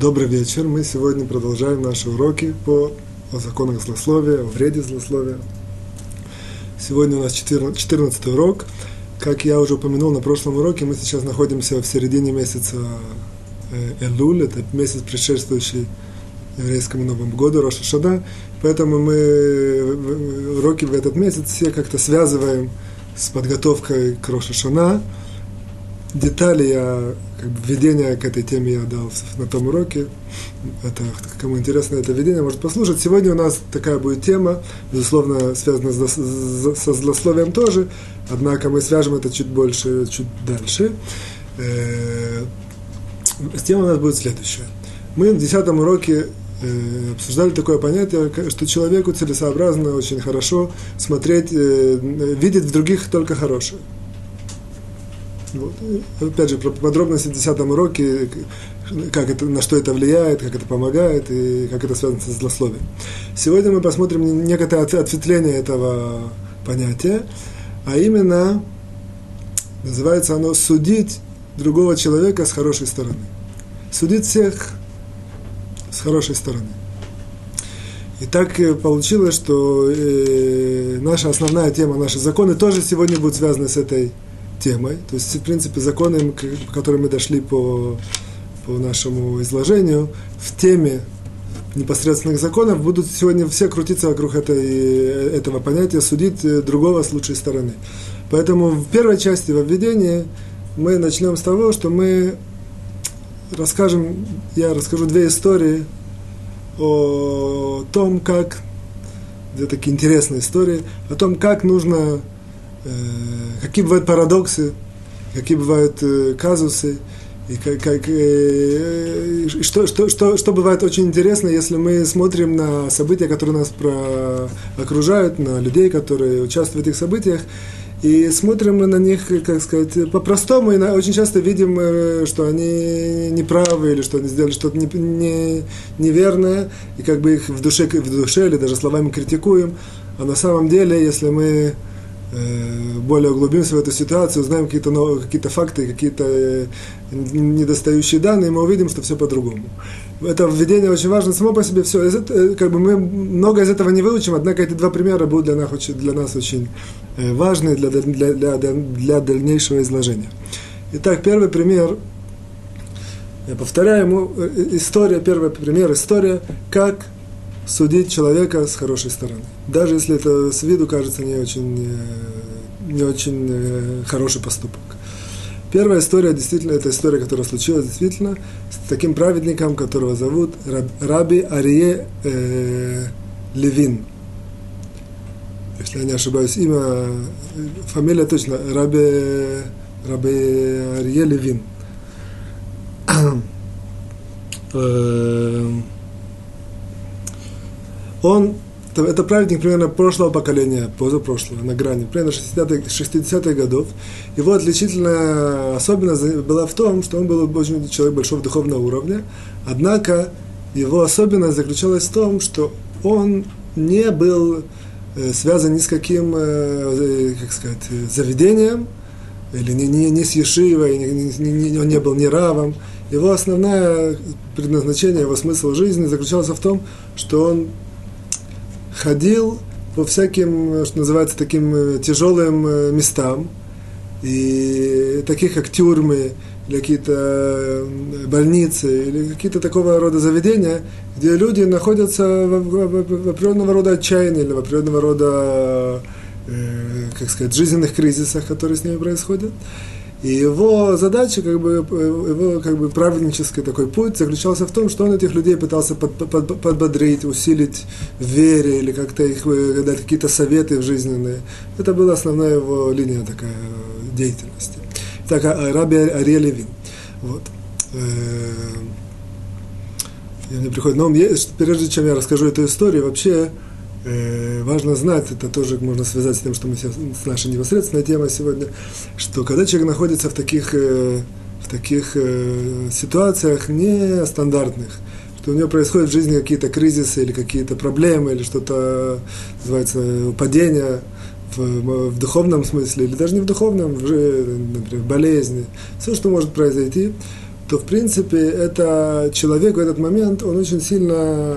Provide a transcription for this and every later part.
Добрый вечер. Мы сегодня продолжаем наши уроки по о законах злословия, о вреде злословия. Сегодня у нас 14 урок. Как я уже упомянул на прошлом уроке, мы сейчас находимся в середине месяца э, Элуль, это месяц, предшествующий еврейскому Новому году, Роша Шада. Поэтому мы уроки в этот месяц все как-то связываем с подготовкой к Роша Шана. Детали я как бы введение к этой теме я дал на том уроке. Это, кому интересно это введение, может послушать. Сегодня у нас такая будет тема, безусловно, связанная с, со злословием тоже, однако мы свяжем это чуть больше, чуть дальше. Э, тема у нас будет следующая. Мы в десятом уроке э, обсуждали такое понятие, что человеку целесообразно очень хорошо смотреть, э, видеть в других только хорошее. Вот. Опять же, про подробности в 10 уроке, как это, на что это влияет, как это помогает и как это связано со злословием. Сегодня мы посмотрим некоторое ответвление этого понятия, а именно, называется оно «судить другого человека с хорошей стороны». Судить всех с хорошей стороны. И так э, получилось, что э, наша основная тема, наши законы тоже сегодня будут связаны с этой темой. То есть, в принципе, законы, которым мы дошли по, по нашему изложению, в теме непосредственных законов будут сегодня все крутиться вокруг этой, этого понятия, судить другого с лучшей стороны. Поэтому в первой части во введении мы начнем с того, что мы расскажем, я расскажу две истории о том, как, две такие интересные истории, о том, как нужно Э, какие бывают парадоксы, какие бывают э, казусы, и как, как, э, что, что, что, что бывает очень интересно, если мы смотрим на события, которые нас про, окружают, на людей, которые участвуют в этих событиях, и смотрим мы на них, как сказать, по-простому, и на, очень часто видим, э, что они неправы, или что они сделали что-то не, не, неверное, и как бы их в душе, в душе или даже словами критикуем. А на самом деле, если мы Э, более углубимся в эту ситуацию, узнаем какие-то новые, какие-то факты, какие-то э, недостающие данные, мы увидим, что все по-другому. Это введение очень важно само по себе. Все, э, как бы мы много из этого не выучим, однако эти два примера будут для нас для нас очень важны для, для, для, для дальнейшего изложения. Итак, первый пример, я повторяю ему, история, первый пример, история, как судить человека с хорошей стороны. Даже если это с виду кажется не очень, э, не очень э, хороший поступок. Первая история, действительно, это история, которая случилась действительно с таким праведником, которого зовут Раби Арие э, Левин. Если я не ошибаюсь, имя, фамилия точно, Раби, Раби Арие Левин. Он, это праведник примерно прошлого поколения, позапрошлого, на грани, примерно 60-х 60 годов. Его отличительная особенность была в том, что он был очень человек большого духовного уровня, однако его особенность заключалась в том, что он не был э, связан ни с каким, э, как сказать, заведением, или не, не, не с Ешивой, не, не, не, он не был ни равом. Его основное предназначение, его смысл жизни заключался в том, что он ходил по всяким, что называется, таким э, тяжелым э, местам, и таких как тюрьмы, или какие-то э, больницы, или какие-то такого рода заведения, где люди находятся в, определенного рода отчаянии, или в определенного рода, э, как сказать, жизненных кризисах, которые с ними происходят. И его задача, как бы, его как бы праведнический такой путь заключался в том, что он этих людей пытался под, под, подбодрить, усилить в вере или как-то их э, дать какие-то советы жизненные. Это была основная его линия такая деятельности. Так, а, Раби Ария Левин. Вот. Э, мне приходит, но прежде чем я расскажу эту историю, вообще э, важно знать, это тоже можно связать с тем, что мы сейчас, с нашей непосредственной темой сегодня, что когда человек находится в таких, э, в таких э, ситуациях нестандартных, что у него происходят в жизни какие-то кризисы или какие-то проблемы, или что-то, называется, падение в, в духовном смысле, или даже не в духовном, в, например, болезни, все, что может произойти, то в принципе это человек в этот момент, он очень сильно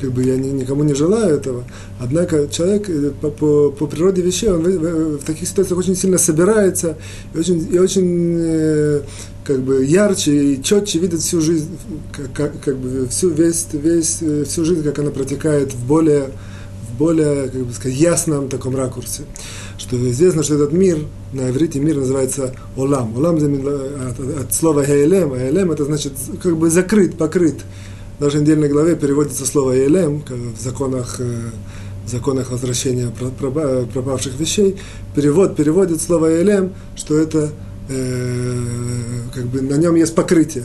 как бы я никому не желаю этого. Однако человек э, по, по, по природе вещей, он в, в, в таких ситуациях очень сильно собирается и очень, и очень э, как бы ярче и четче видит всю жизнь, как, как, как бы всю, весь, весь, э, всю жизнь, как она протекает в более, в более как бы сказать, ясном таком ракурсе. Что известно, что этот мир, на иврите мир называется Олам. Олам от, от слова Хейлем, а это значит как бы закрыт, покрыт в нашей недельной главе переводится слово «елем» в законах, э, в законах возвращения пропавших вещей. Перевод переводит слово «елем», что это э, как бы на нем есть покрытие.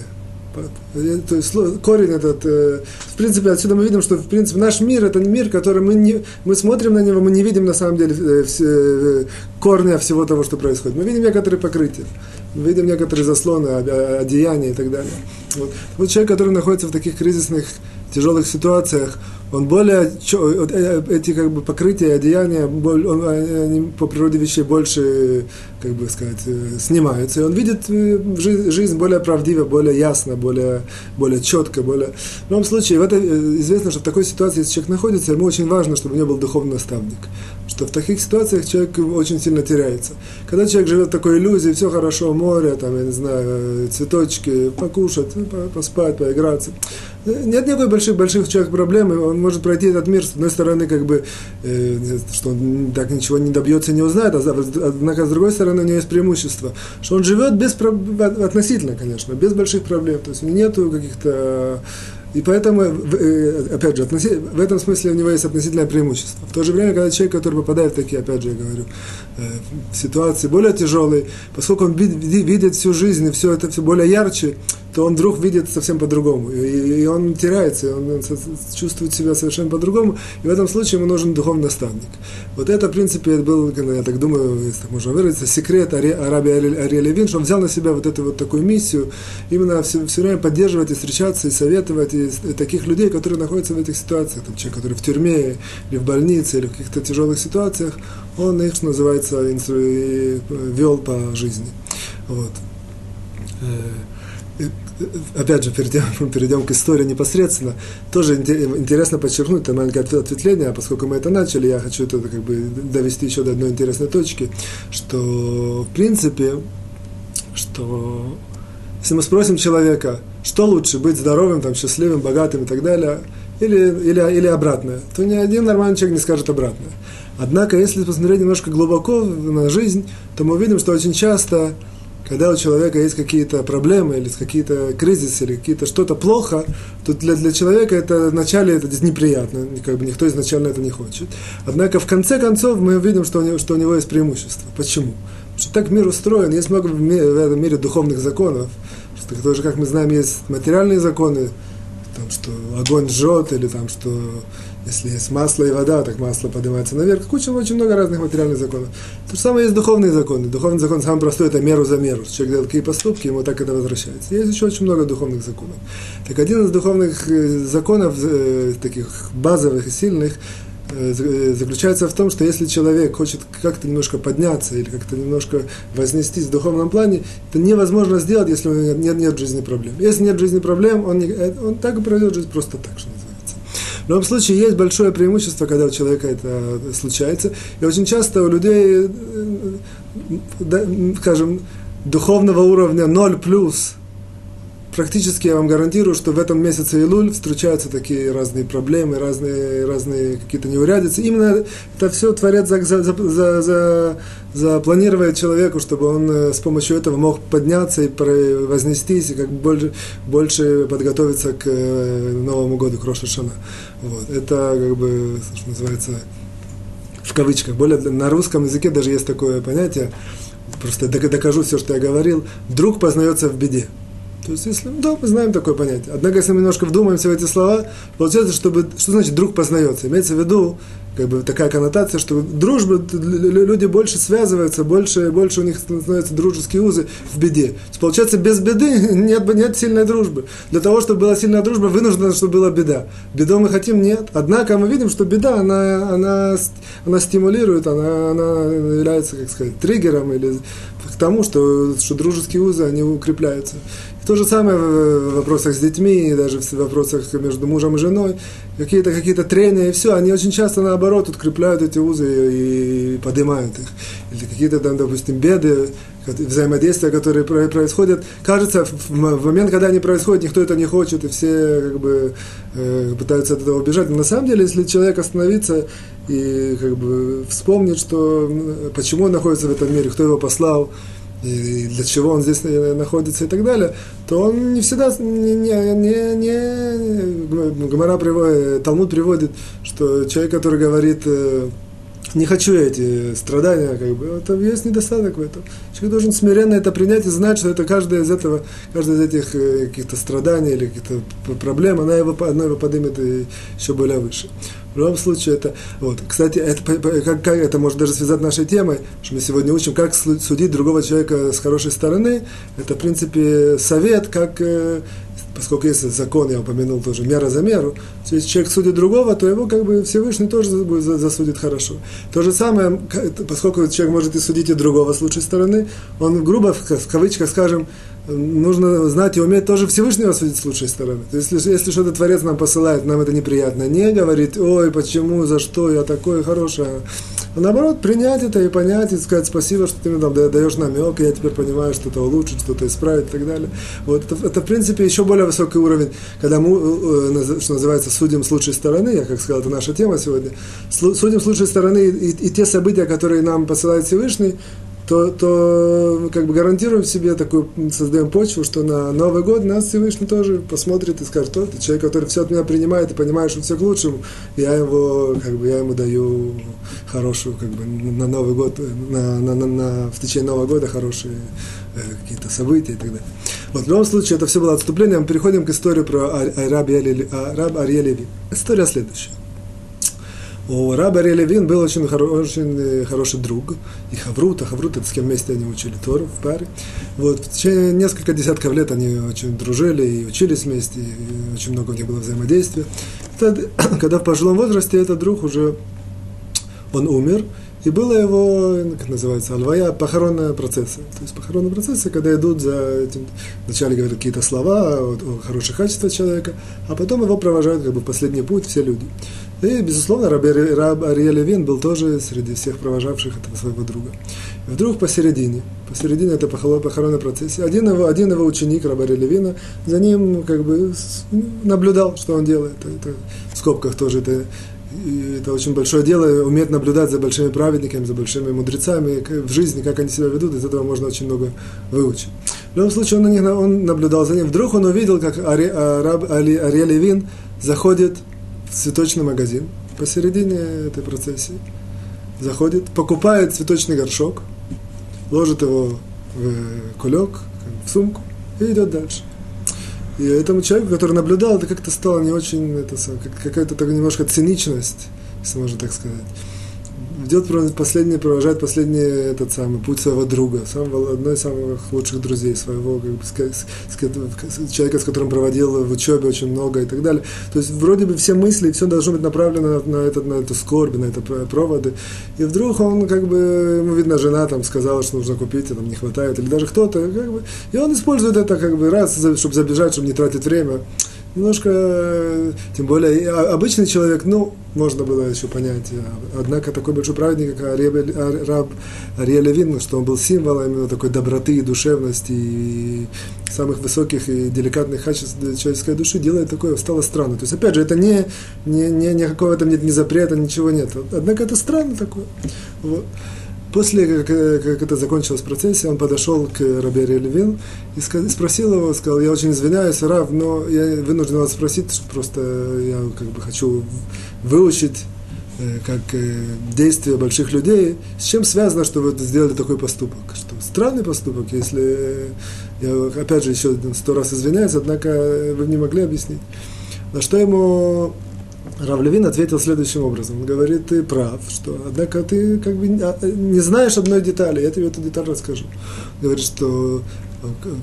То есть корень этот, э, в принципе, отсюда мы видим, что в принципе наш мир это мир, который мы не, мы смотрим на него, мы не видим на самом деле все, корня всего того, что происходит. Мы видим некоторые покрытия видим некоторые заслоны, одеяния и так далее. Вот. вот человек, который находится в таких кризисных, тяжелых ситуациях, он более, э, эти как бы покрытия, одеяния, он, они по природе вещей больше, как бы сказать, э, снимаются. И он видит э, жизнь более правдиво, более ясно, более, более четко, более... В любом случае, в это, известно, что в такой ситуации, если человек находится, ему очень важно, чтобы у него был духовный наставник. Что в таких ситуациях человек очень сильно теряется. Когда человек живет в такой иллюзии, все хорошо, море, там, я не знаю, цветочки, покушать, поспать, поиграться. Нет никакой больших, больших человек проблем, он может пройти этот мир, с одной стороны, как бы, э, что он так ничего не добьется, не узнает, а однако, с другой стороны, у него есть преимущество, что он живет без, относительно, конечно, без больших проблем, то есть нету каких-то и поэтому, э, опять же, в этом смысле у него есть относительное преимущество. В то же время, когда человек, который попадает в такие, опять же, я говорю, э, ситуации более тяжелые, поскольку он видит всю жизнь и все это все более ярче, то он вдруг видит совсем по-другому. И, и он теряется, и он чувствует себя совершенно по-другому. И в этом случае ему нужен духовный наставник. Вот это, в принципе, был, я так думаю, если так можно выразиться, секрет Араби Ария Левин, что он взял на себя вот эту вот такую миссию, именно все, все время поддерживать и встречаться, и советовать, и, и таких людей, которые находятся в этих ситуациях, там, человек, который в тюрьме, или в больнице, или в каких-то тяжелых ситуациях, он их, что называется, вел по жизни. Вот. Опять же, перейдем, перейдем к истории непосредственно, тоже интересно подчеркнуть, это маленькое ответвление, а поскольку мы это начали, я хочу это как бы довести еще до одной интересной точки, что в принципе, что если мы спросим человека, что лучше, быть здоровым, там, счастливым, богатым и так далее, или, или, или обратное, то ни один нормальный человек не скажет обратное. Однако, если посмотреть немножко глубоко на жизнь, то мы увидим, что очень часто когда у человека есть какие-то проблемы или какие-то кризисы или какие-то что-то плохо, то для, для человека это вначале это неприятно, как бы никто изначально это не хочет. Однако в конце концов мы видим, что у него, что у него есть преимущество. Почему? Потому что так мир устроен, есть много в, мире, в этом мире духовных законов, что тоже, как мы знаем, есть материальные законы, там, что огонь жжет, или там, что если есть масло и вода, так масло поднимается наверх. Куча, очень много разных материальных законов. То же самое есть духовные законы. Духовный закон самый простой – это меру за меру. Человек делает какие поступки, ему так это возвращается. Есть еще очень много духовных законов. Так один из духовных э, законов, э, таких базовых и сильных, э, заключается в том, что если человек хочет как-то немножко подняться или как-то немножко вознестись в духовном плане, это невозможно сделать, если у него нет, нет в жизни проблем. Если нет в жизни проблем, он, не, он так и пройдет жизнь просто так, что. Любом случае, есть большое преимущество, когда у человека это случается. И очень часто у людей, э, скажем, духовного уровня 0 плюс – практически я вам гарантирую, что в этом месяце Илуль встречаются такие разные проблемы, разные, разные какие-то неурядицы. Именно это все Творец за, за, за, за, запланировать человеку, чтобы он э, с помощью этого мог подняться и вознестись, и как больше, больше подготовиться к э, Новому году, к Рошашана. Вот. Это как бы, что называется, в кавычках. Более на русском языке даже есть такое понятие, просто докажу все, что я говорил, друг познается в беде. То есть, если, да, мы знаем такое понятие. Однако, если мы немножко вдумаемся в эти слова, получается, чтобы, что значит друг познается? Имеется в виду, как бы такая коннотация, что дружба, люди больше связываются, больше, больше у них становятся дружеские узы в беде. То есть, получается, без беды нет, нет сильной дружбы. Для того, чтобы была сильная дружба, вынуждена, чтобы была беда. Беду мы хотим, нет. Однако мы видим, что беда, она, она, она стимулирует, она, она является, как сказать, триггером или к тому, что, что дружеские узы, они укрепляются. То же самое в вопросах с детьми, даже в вопросах между мужем и женой. Какие-то какие трения и все, они очень часто наоборот открепляют эти узы и поднимают их. Или какие-то там, допустим, беды, взаимодействия, которые происходят. Кажется, в момент, когда они происходят, никто это не хочет, и все как бы э, пытаются от этого убежать. Но на самом деле, если человек остановится и как бы вспомнит, что почему он находится в этом мире, кто его послал, и для чего он здесь находится и так далее, то он не всегда, не, не, не, не Гомора приводит, Талмуд приводит, что человек, который говорит, э, не хочу эти страдания, как бы, это есть недостаток в этом. Человек должен смиренно это принять и знать, что это каждое из этого, каждое из этих э, каких-то страданий или каких-то проблем, она его, она его поднимет еще более выше. В любом случае, это... Вот. Кстати, это, как, как это может даже связать нашей темой, что мы сегодня учим, как судить другого человека с хорошей стороны. Это, в принципе, совет, как э, поскольку есть закон, я упомянул тоже, мера за меру, то есть человек судит другого, то его как бы Всевышний тоже будет засудит хорошо. То же самое, поскольку человек может и судить и другого с лучшей стороны, он грубо, в кавычках скажем, нужно знать и уметь тоже Всевышнего судить с лучшей стороны. То есть, если, если что-то Творец нам посылает, нам это неприятно, не говорить, ой, почему, за что, я такой хороший, а наоборот, принять это и понять, и сказать спасибо, что ты мне там даешь намек, и я теперь понимаю, что это улучшить, что-то исправить и так далее. Вот это, это, в принципе, еще более высокий уровень, когда мы, э, э, что называется, судим с лучшей стороны, я как сказал, это наша тема сегодня, судим с лучшей стороны и, и те события, которые нам посылает Всевышний, то, то как бы гарантируем себе такую, создаем почву, что на Новый год нас Всевышний тоже посмотрит и скажет, тот человек, который все от меня принимает и понимает, что все к лучшему, я его, как бы, я ему даю хорошую, как бы, на Новый год, на, на, на, на, в течение Нового года хорошие э, какие-то события и так далее. Вот, в любом случае, это все было отступление. Мы переходим к истории про Араб Арье Леви. История следующая. У раба Релевин был очень, хоро, очень э, хороший друг, и Хаврута, Хаврута, с кем вместе они учили Тору в паре. Вот, в течение несколько десятков лет они очень дружили и учились вместе, и очень много у них было взаимодействия. Когда в пожилом возрасте этот друг уже, он умер, и было его, как называется, алвая, похоронные процессы. То есть похоронные процессы, когда идут за этим, вначале говорят какие-то слова о, о хороших качествах человека, а потом его провожают как бы в последний путь все люди. И, безусловно, раб, раб Ария Левин был тоже среди всех провожавших этого своего друга. И вдруг посередине, посередине этой похоронной процессии, один его, один его ученик, раб Ария Левина, за ним как бы наблюдал, что он делает. Это, в скобках тоже это это очень большое дело, уметь наблюдать за большими праведниками, за большими мудрецами в жизни, как они себя ведут, из этого можно очень много выучить. В любом случае, он, на них, он наблюдал за ним. Вдруг он увидел, как Ари, раб Али, Ария Левин заходит цветочный магазин посередине этой процессии, заходит, покупает цветочный горшок, ложит его в кулек, в сумку и идет дальше. И этому человеку, который наблюдал, это как-то стало не очень, это, какая-то такая немножко циничность, если можно так сказать идет последний, провожает последний этот самый путь своего друга, самого, одной из самых лучших друзей своего, как бы, с, с, человека, с которым проводил в учебе очень много и так далее. То есть вроде бы все мысли, все должно быть направлено на, на, этот, на эту скорбь, на это проводы. И вдруг он, как бы, ему видно, жена там сказала, что нужно купить, а там не хватает, или даже кто-то, как бы, и он использует это как бы раз, чтобы забежать, чтобы не тратить время немножко, тем более, обычный человек, ну, можно было еще понять. Однако такой большой праведник, как раб Ария Левин, что он был символом именно такой доброты и душевности и самых высоких и деликатных качеств человеческой души, делает такое, стало странно. То есть, опять же, это не, не, не никакого там нет ни запрета, ничего нет. Однако это странно такое. Вот. После, как, как это закончилось в процессе, он подошел к Рабе Левин и спросил его, сказал, я очень извиняюсь, Рав, но я вынужден вас спросить, просто я как бы хочу выучить э, как э, действия больших людей, с чем связано, что вы сделали такой поступок? Что странный поступок, если я опять же еще сто раз извиняюсь, однако вы не могли объяснить. На что ему Равлевин ответил следующим образом. Он говорит, ты прав, что, однако ты как бы не знаешь одной детали, я тебе эту деталь расскажу. Говорит, что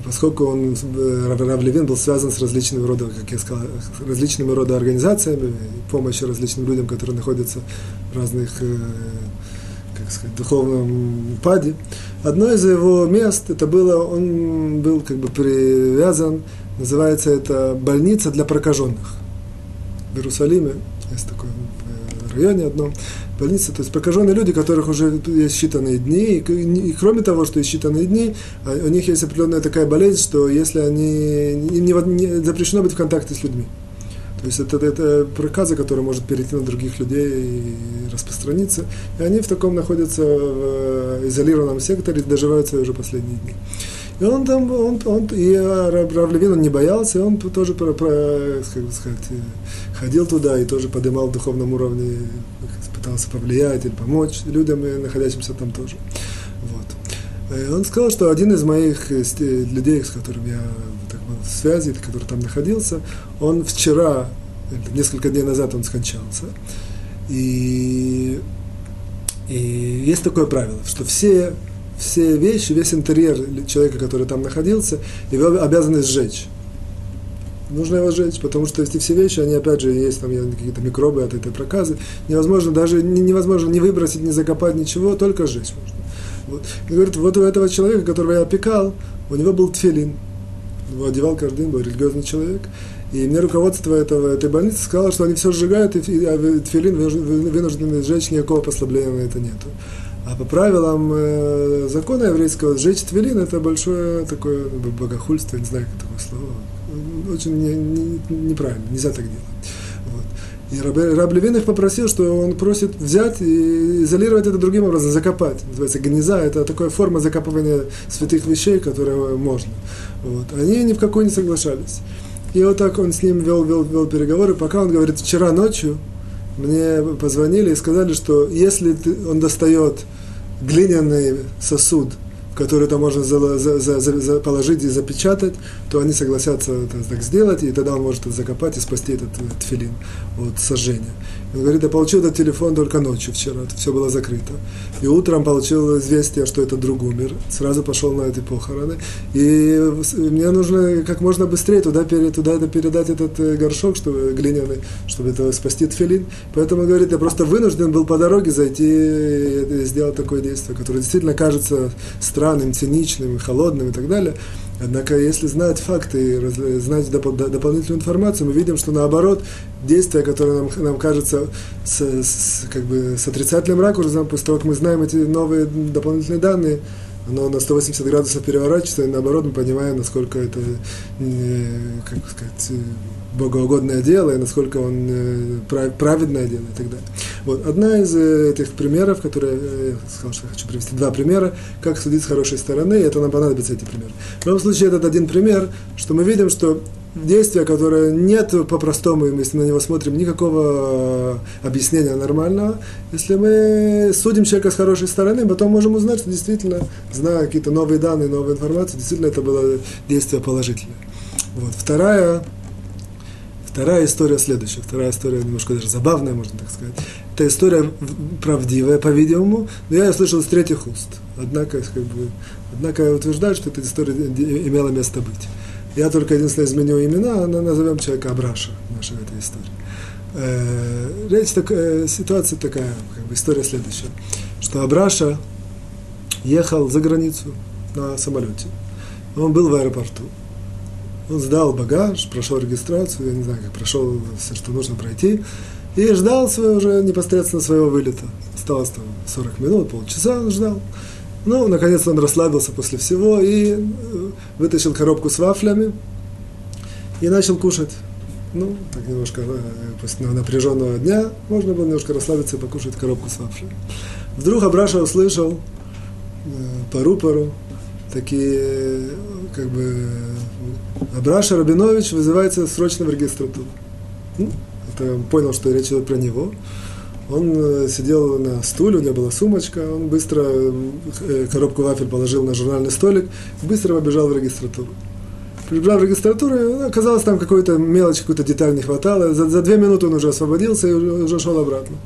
поскольку он, Равлевин был связан с различными рода, как я сказал, различными рода организациями, помощью различным людям, которые находятся в разных э, как сказать, духовном паде. Одно из его мест, это было, он был как бы привязан, называется это больница для прокаженных. В Иерусалиме есть такой э, районе одном, больница, то есть прокаженные люди, которых уже есть считанные дни, и, и кроме того, что есть считанные дни, а, у них есть определенная такая болезнь, что если они, им не, не запрещено быть в контакте с людьми. То есть это, это проказа, которая может перейти на других людей и распространиться. И они в таком находятся в изолированном секторе, доживают свои уже последние дни. И он там, он, он и Рав Левин, он не боялся, он тоже, про, про, как бы сказать, ходил туда и тоже поднимал в духовном уровне, пытался повлиять или помочь людям, находящимся там тоже. Вот. И он сказал, что один из моих людей, с которым я так, был в связи, который там находился, он вчера, несколько дней назад он скончался. И, и есть такое правило, что все все вещи, весь интерьер человека, который там находился, его обязаны сжечь. Нужно его сжечь, потому что эти все вещи, они опять же есть там какие-то микробы от этой проказы. Невозможно даже невозможно не выбросить, не закопать ничего, только сжечь можно. Вот. И говорит, вот у этого человека, которого я опекал, у него был тфилин. Его одевал каждый день, был религиозный человек. И мне руководство этого, этой больницы сказало, что они все сжигают, и а тфилин вынуждены сжечь, никакого послабления на это нету. А по правилам э, закона еврейского сжечь твилин это большое такое богохульство, я не знаю, как такое слово. Очень не, не, неправильно, нельзя так делать. Вот. И Раб, Раб Левинов попросил, что он просит взять и изолировать это другим образом, закопать. Называется гнеза, это такая форма закапывания святых вещей, которая можно. Вот. Они ни в какой не соглашались. И вот так он с ним вел, вел, вел переговоры, пока он говорит, вчера ночью мне позвонили и сказали, что если он достает глиняный сосуд, который там можно за, за, за, за, положить и запечатать, то они согласятся так сделать, и тогда он может закопать и спасти этот, этот филин от сожжения. Он говорит, я получил этот телефон только ночью вчера, все было закрыто. И утром получил известие, что это друг умер. Сразу пошел на эти похороны. И мне нужно как можно быстрее туда, туда передать этот э, горшок чтобы, глиняный, чтобы это спасти тфилин. Поэтому, говорит, я просто вынужден был по дороге зайти и сделать такое действие, которое действительно кажется странным, циничным, холодным и так далее. Однако, если знать факты знать доп- дополнительную информацию, мы видим, что наоборот, действие, которое нам, нам кажется с, с, как бы с отрицательным ракурсом, после того, как мы знаем эти новые дополнительные данные, оно на 180 градусов переворачивается, и наоборот мы понимаем, насколько это, как сказать, богоугодное дело, и насколько он э, праведное дело и так далее. Вот. Одна из э, этих примеров, которые э, я сказал, что хочу привести два примера, как судить с хорошей стороны, и это нам понадобится эти примеры. В любом случае, этот один пример, что мы видим, что действие, которое нет по-простому, если на него смотрим, никакого объяснения нормального. Если мы судим человека с хорошей стороны, потом можем узнать, что действительно, зная какие-то новые данные, новую информацию, действительно это было действие положительное. Вот. Вторая Вторая история следующая. Вторая история немножко даже забавная, можно так сказать. Это история правдивая, по-видимому, но я ее слышал с третьих уст. Однако, как бы, однако я утверждаю, что эта история имела место быть. Я только единственное изменю имена, но назовем человека Абраша в нашей этой истории. Э, речь такая, ситуация такая, как бы история следующая, что Абраша ехал за границу на самолете. Он был в аэропорту. Он сдал багаж, прошел регистрацию, я не знаю, как прошел все, что нужно пройти, и ждал своего, уже непосредственно своего вылета. Осталось там 40 минут, полчаса он ждал. Ну, наконец он расслабился после всего и э, вытащил коробку с вафлями и начал кушать. Ну, так немножко э, после напряженного дня можно было немножко расслабиться и покушать коробку с вафлями. Вдруг Абраша услышал э, по рупору такие, как бы, Абраша Рабинович вызывается срочно в регистратуру. Ну, это он понял, что речь идет про него. Он э, сидел на стуле, у него была сумочка, он быстро э, коробку вафель положил на журнальный столик, быстро побежал в регистратуру. Прибежал в регистратуру, ну, оказалось, там какой-то мелочь, какую-то деталь не хватало. За, за две минуты он уже освободился и уже, уже шел обратно,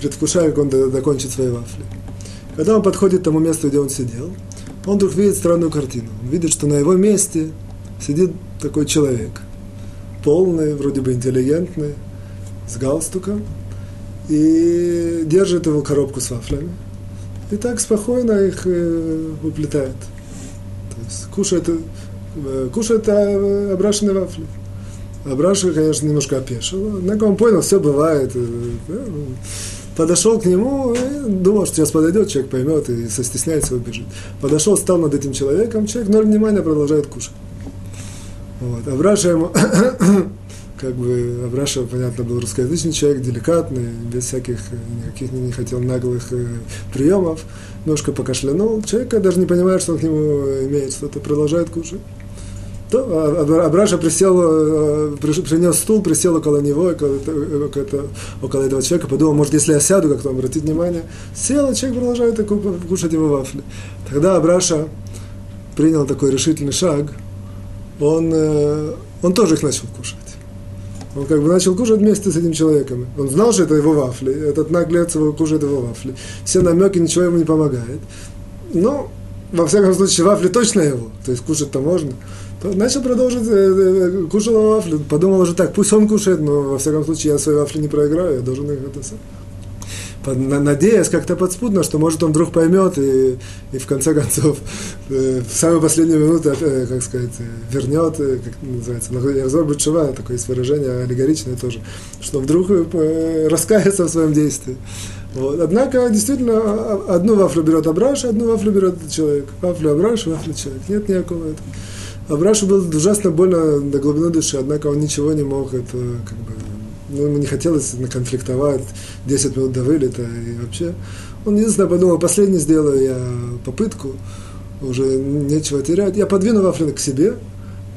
предвкушая, как он до, докончит свои вафли. Когда он подходит к тому месту, где он сидел, он вдруг видит странную картину. Он видит, что на его месте сидит такой человек, полный, вроде бы интеллигентный, с галстуком, и держит его коробку с вафлями. и так спокойно их э, уплетает. То есть кушает, э, кушает э, обрашенные вафли. Абраша, конечно, немножко опешил, однако он понял, все бывает. Э, подошел к нему думал, что сейчас подойдет, человек поймет и состесняется, убежит. Подошел, стал над этим человеком, человек ноль внимания продолжает кушать. Вот. Абраша ему как бы Абраша, понятно, был русскоязычный человек, деликатный, без всяких, никаких не хотел наглых э, приемов, немножко покашлянул. Человек даже не понимает, что он к нему имеет что-то, продолжает кушать. То Абраша присел, э, принес стул, присел около него, около, около, около этого человека, подумал, может, если я сяду, как-то он обратит внимание. Сел, а человек продолжает кушать его вафли. Тогда Абраша принял такой решительный шаг, он, э, он тоже их начал кушать. Он как бы начал кушать вместе с этим человеком. Он знал, что это его вафли. Этот наглец его кушает его вафли. Все намеки, ничего ему не помогает. Но, во всяком случае, вафли точно его. То есть кушать-то можно. То начал продолжить, э, э, кушал вафли. Подумал уже так, пусть он кушает, но во всяком случае я свои вафли не проиграю, я должен их это сам надеясь как-то подспудно, что может он вдруг поймет и, и в конце концов э, в самую последнюю минуту, э, как сказать, вернет, э, как называется, Ярзор Бутшева, такое есть выражение аллегоричное тоже, что вдруг раскается в своем действии. Вот. Однако, действительно, а, а, одну вафлю берет Абраш, одну вафлю берет человек. Вафлю Абраш, вафлю человек. Нет никакого этого. Абрашу было ужасно больно до глубины души, однако он ничего не мог это как бы ну, ему не хотелось конфликтовать 10 минут до вылета и вообще. Он единственное подумал, последний сделаю я попытку, уже нечего терять. Я подвину вафли к себе,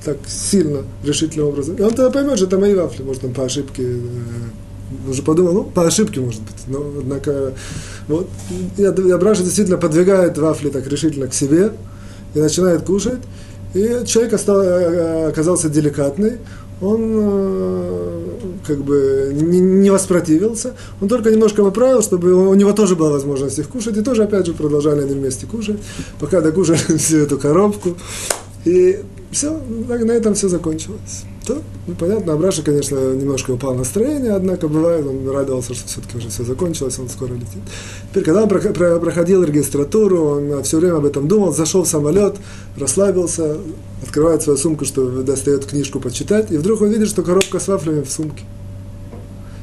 так сильно, решительным образом. И он тогда поймет, что это мои вафли, может, он по ошибке э, уже подумал, ну, по ошибке, может быть. Но, однако, вот, я, я Браша действительно подвигает вафли так решительно к себе и начинает кушать. И человек остал, э, оказался деликатный, он э, как бы не, не воспротивился, он только немножко поправил, чтобы у него тоже была возможность их кушать, и тоже опять же продолжали они вместе кушать, пока докушали всю эту коробку. И все, на этом все закончилось. То, ну, понятно, Абраша, конечно, немножко упал настроение, однако бывает, он радовался, что все-таки уже все закончилось, он скоро летит. Теперь, когда он проходил регистратуру, он все время об этом думал, зашел в самолет, расслабился, открывает свою сумку, что достает книжку почитать, и вдруг он видит, что коробка с вафлями в сумке.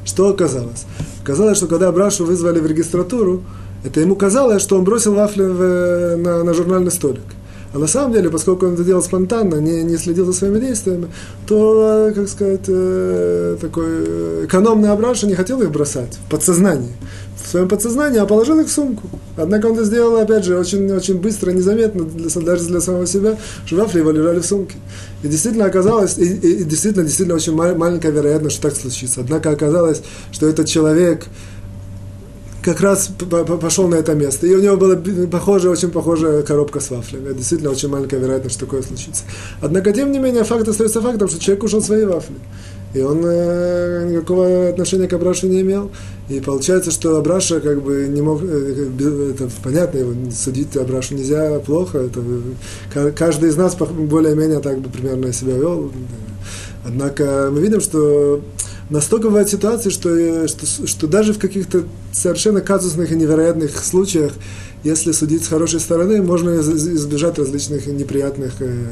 Что оказалось? Оказалось, что когда Абрашу вызвали в регистратуру, это ему казалось, что он бросил вафли в, на, на журнальный столик. А на самом деле, поскольку он это делал спонтанно, не, не следил за своими действиями, то, э, как сказать, э, такой э, экономный Абраша не хотел их бросать в подсознании. В своем подсознании, а положил их в сумку. Однако он это сделал, опять же, очень, очень быстро, незаметно, для, даже для самого себя, что вафли его лежали в сумке. И действительно оказалось, и, и, и действительно, действительно очень маленькая вероятность, что так случится. Однако оказалось, что этот человек, как раз пошел на это место. И у него была похожая, очень похожая коробка с вафлями. Действительно, очень маленькая вероятность, что такое случится. Однако, тем не менее, факт остается фактом, что человек кушал свои вафли. И он э, никакого отношения к Абрашу не имел. И получается, что Абраша как бы не мог, э, это понятно, его судить Абрашу нельзя плохо. Это, каждый из нас более-менее так бы примерно себя вел. Однако мы видим, что настолько бывают ситуации, что, э, что, что даже в каких-то совершенно казусных и невероятных случаях, если судить с хорошей стороны, можно избежать различных неприятных э,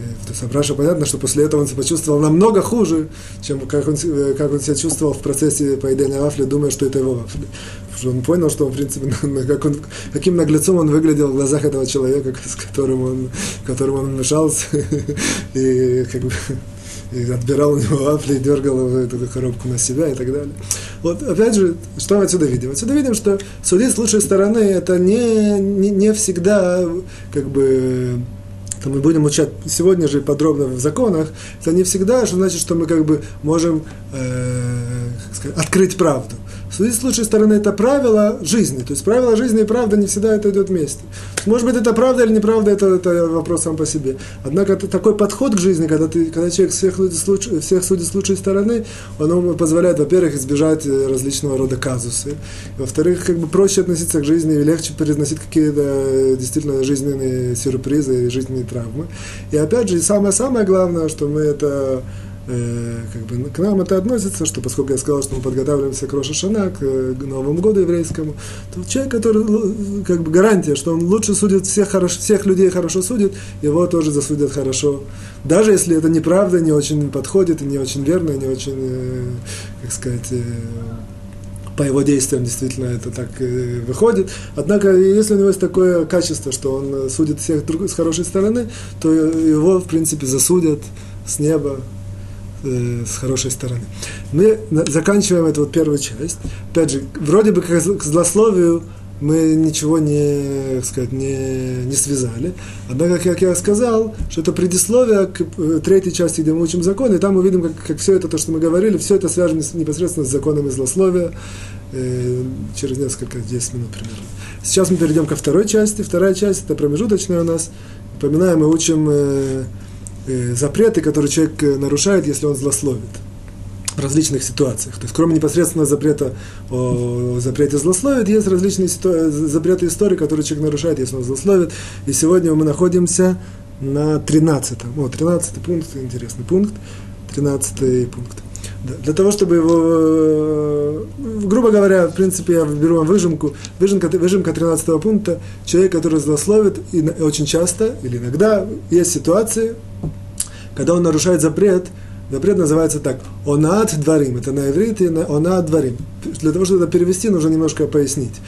э, Абраша понятно, что после этого он себя почувствовал намного хуже, чем как он, э, как он себя чувствовал в процессе поедания вафли, думая, что это его вафли. Что он понял, что он, в принципе, как он, каким наглецом он выглядел в глазах этого человека, с которым он, которым он вмешался. И как бы и отбирал у него вафли, и дергал эту коробку на себя и так далее. Вот, опять же, что мы отсюда видим? Отсюда видим, что судить с лучшей стороны это не, не, не всегда как бы то мы будем учать сегодня же подробно в законах, это не всегда, что значит, что мы как бы можем э, сказать, открыть правду. Судить с лучшей стороны это правило жизни. То есть правило жизни и правда не всегда это идет вместе. Может быть, это правда или неправда, это, это вопрос сам по себе. Однако такой подход к жизни, когда, ты, когда человек всех, луч, всех судит с лучшей стороны, он позволяет, во-первых, избежать э, различного рода казусы. Во-вторых, как бы проще относиться к жизни и легче переносить какие-то э, действительно жизненные сюрпризы и жизненные травмы. И опять же, самое-самое главное, что мы это э, как бы к нам это относится, что поскольку я сказал, что мы подготавливаемся к Рошашана, к, к Новому году еврейскому, то человек, который как бы гарантия, что он лучше судит всех, хорошо, всех людей хорошо судит, его тоже засудят хорошо. Даже если это неправда, не очень подходит, не очень верно, не очень, э, как сказать, э, по его действиям действительно это так э, выходит. Однако, если у него есть такое качество, что он судит всех с хорошей стороны, то его, в принципе, засудят с неба, э, с хорошей стороны. Мы заканчиваем эту вот первую часть. Опять же, вроде бы как к злословию мы ничего не, так сказать, не, не связали. Однако, как я сказал, что это предисловие к э, третьей части, где мы учим законы, и там мы видим, как, как все это, то, что мы говорили, все это связано непосредственно с законами злословия э, через несколько, 10 минут примерно. Сейчас мы перейдем ко второй части. Вторая часть, это промежуточная у нас. Напоминаем, мы учим э, запреты, которые человек э, нарушает, если он злословит в различных ситуациях. То есть, кроме непосредственного запрета о запрете злословит, есть различные ситу... запреты истории, которые человек нарушает, если он злословит. И сегодня мы находимся на 13-м. О, 13 пункт, интересный пункт. 13 пункт. Да. Для того, чтобы его, э, грубо говоря, в принципе, я беру вам выжимку, выжимка, выжимка 13 пункта, человек, который злословит, и очень часто, или иногда, есть ситуации, когда он нарушает запрет, запрет называется так, онат дворим, это на иврите, онат дворим. Для того, чтобы это перевести, нужно немножко пояснить.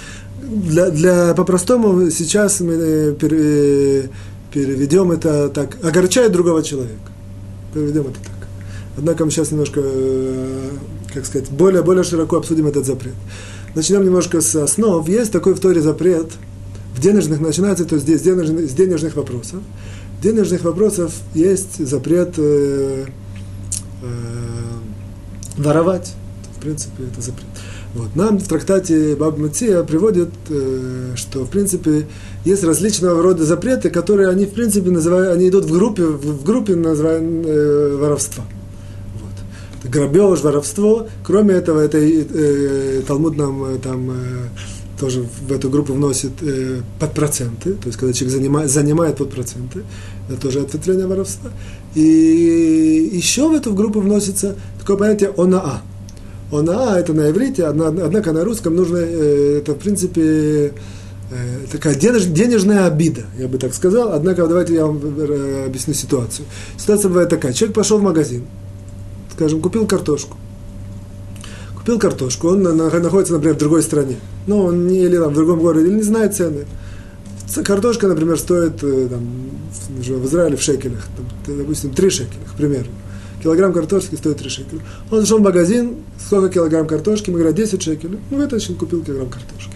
Для, для по-простому сейчас мы э, э, переведем это так, огорчает другого человека. Переведем это так. Однако мы сейчас немножко, э, как сказать, более, более широко обсудим этот запрет. Начнем немножко с основ. Есть такой в Торе запрет, в денежных начинается, то есть с денежных, с денежных вопросов. Денежных вопросов есть запрет э, э, воровать. В принципе, это запрет. Вот. Нам в трактате Баб Мация приводит, э, что, в принципе, есть различного рода запреты, которые они, в принципе, называют, они идут в группе, в, в группе называем э, воровства грабеж, воровство. Кроме этого, это э, Талмуд нам э, там э, тоже в эту группу вносит э, под то есть когда человек занимает, занимает под это тоже ответвление воровства. И еще в эту группу вносится такое понятие онаа. Онаа это на иврите, однако на русском нужно, э, это в принципе э, такая денежная обида, я бы так сказал. Однако давайте я вам э, объясню ситуацию. Ситуация бывает такая. Человек пошел в магазин, скажем, купил картошку. Купил картошку, он находится, например, в другой стране. Ну, он не или там в другом городе, или не знает цены. Картошка, например, стоит э, там, в Израиле в шекелях, там, допустим, 3 шекеля, к примеру. Килограмм картошки стоит 3 шекеля. Он зашел в магазин, сколько килограмм картошки, мы говорим, 10 шекелей. Ну, вытащил, купил килограмм картошки.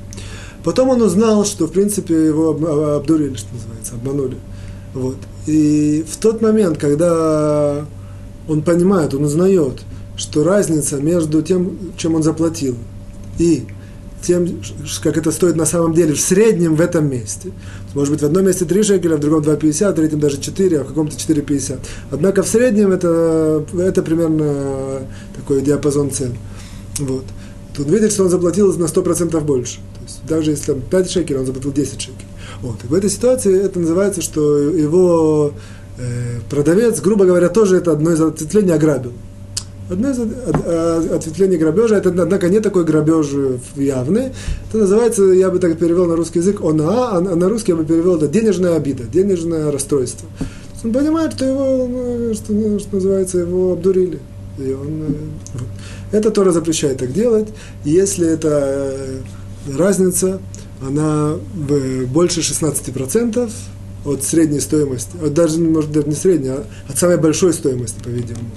Потом он узнал, что, в принципе, его обдурили, что называется, обманули. Вот. И в тот момент, когда он понимает, он узнает, что разница между тем, чем он заплатил, и тем, как это стоит на самом деле в среднем в этом месте. Может быть, в одном месте 3 шекеля, в другом 2,50, в третьем даже 4, а в каком-то 4,50. Однако в среднем это, это примерно такой диапазон цен. Вот. Тут видит, что он заплатил на 100% больше. То есть, даже если там 5 шекелей, он заплатил 10 шекелей. Вот. И в этой ситуации это называется, что его Э, продавец, грубо говоря, тоже это одно из ответвлений ограбил. Одно из ответвлений грабежа, это, однако, не такой грабеж явный. Это называется, я бы так перевел на русский язык, ОНА, а на русский я бы перевел это денежная обида, денежное расстройство. Он понимает, что его, ну, что, что называется, его обдурили. И он, э. Это Тора запрещает так делать. Если эта э, разница, она больше 16%, от средней стоимости, от даже, может, даже не средней, а от самой большой стоимости, по-видимому,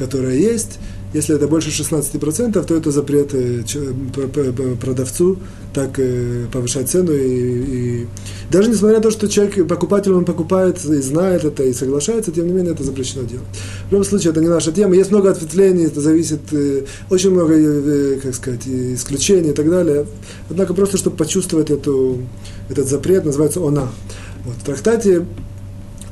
которая есть. Если это больше 16%, то это запрет э, продавцу так э, повышать цену. И, и даже несмотря на то, что человек, покупатель, он покупает и знает это, и соглашается, тем не менее это запрещено делать. В любом случае, это не наша тема. Есть много ответвлений, это зависит, э, очень много, как сказать, исключений и так далее. Однако просто, чтобы почувствовать эту, этот запрет, называется «она». Вот, в трактате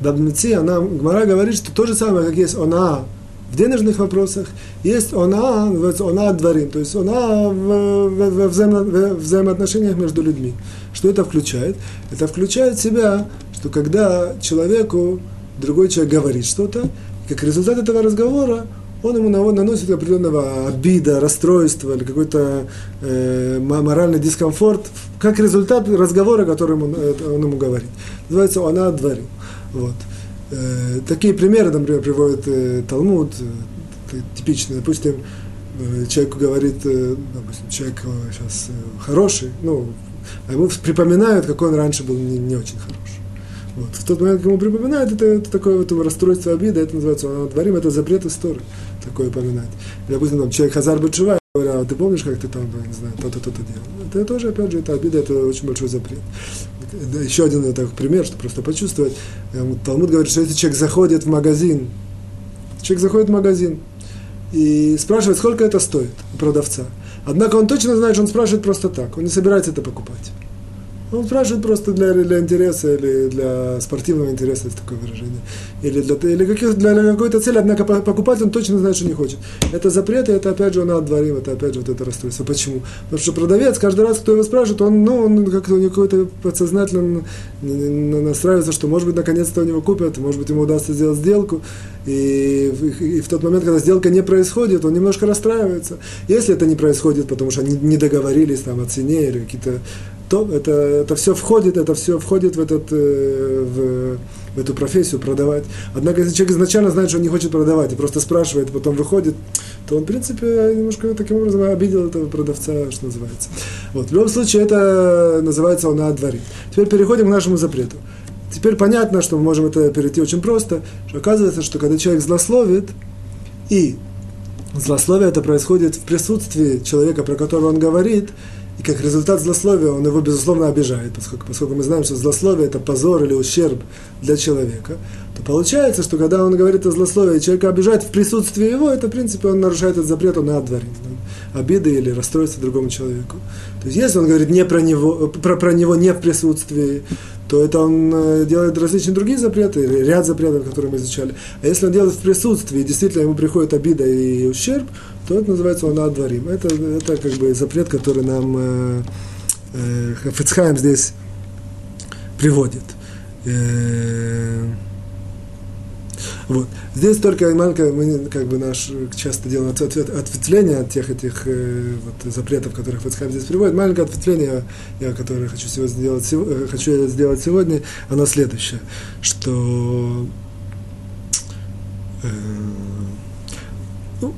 Бабмици, она, Гмара говорит, что то же самое, как есть она в денежных вопросах, есть она, она дворим, то есть она в, в, в, взаимо, в взаимоотношениях между людьми. Что это включает? Это включает в себя, что когда человеку другой человек говорит что-то, как результат этого разговора, он ему наносит определенного обида, расстройства или какой-то э, моральный дискомфорт, как результат разговора, который ему, э, он ему говорит. Называется «она отдворил». Вот. Э, такие примеры, например, приводит э, Талмуд, э, типичные, допустим, э, человек говорит, э, допустим, человек э, сейчас э, хороший, ну, а ему припоминают, какой он раньше был не, не очень хороший. Вот. В тот момент, когда ему припоминают, это, это такое вот расстройство обида, это называется, он дворим, это запрет истории, такое поминать. Допустим, там, человек Хазар Бачува, говоря, а ты помнишь, как ты там, не знаю, то-то, то-то делал? Это тоже, опять же, это обида, это очень большой запрет. Еще один такой пример, чтобы просто почувствовать. Талмуд говорит, что если человек заходит в магазин, человек заходит в магазин и спрашивает, сколько это стоит у продавца. Однако он точно знает, что он спрашивает просто так, он не собирается это покупать. Он спрашивает просто для, для интереса или для спортивного интереса, есть такое выражение. Или для, или каких, для, для какой-то цели, однако покупать он точно знает, что не хочет. Это запрет, и это опять же он отдворим, это опять же вот это расстройство. Почему? Потому что продавец, каждый раз, кто его спрашивает, он, ну, он как-то у него какой-то подсознательно настраивается, что может быть наконец-то у него купят, может быть ему удастся сделать сделку. И, и, и в тот момент, когда сделка не происходит, он немножко расстраивается. Если это не происходит, потому что они не договорились там о цене или какие-то то это, это все входит, это все входит в, этот, э, в, в эту профессию продавать. Однако, если человек изначально знает, что он не хочет продавать, и просто спрашивает, потом выходит, то он, в принципе, немножко таким образом обидел этого продавца, что называется. Вот. В любом случае, это называется он дворе. Теперь переходим к нашему запрету. Теперь понятно, что мы можем это перейти очень просто, что оказывается, что когда человек злословит, и злословие это происходит в присутствии человека, про которого он говорит, и как результат злословия он его, безусловно, обижает, поскольку, поскольку мы знаем, что злословие – это позор или ущерб для человека, то получается, что когда он говорит о злословии, человека обижает в присутствии его, это, в принципе, он нарушает этот запрет, он отдворит обиды или расстройства другому человеку. То есть, если он говорит не про него, про, про него не в присутствии, то это он э, делает различные другие запреты, ряд запретов, которые мы изучали. А если он делает в присутствии, действительно ему приходит обида и ущерб, то это называется он отдворим. Это, это как бы запрет, который нам э, э, Хафицхайм здесь приводит. Э, вот. Здесь только маленькое, мы как бы наш часто делаем ответвление от тех этих э, вот, запретов, которых Фацхайм здесь приводит. Маленькое ответвление, я, которое хочу, сегодня сделать, э, хочу сделать сегодня, оно следующее, что э, ну,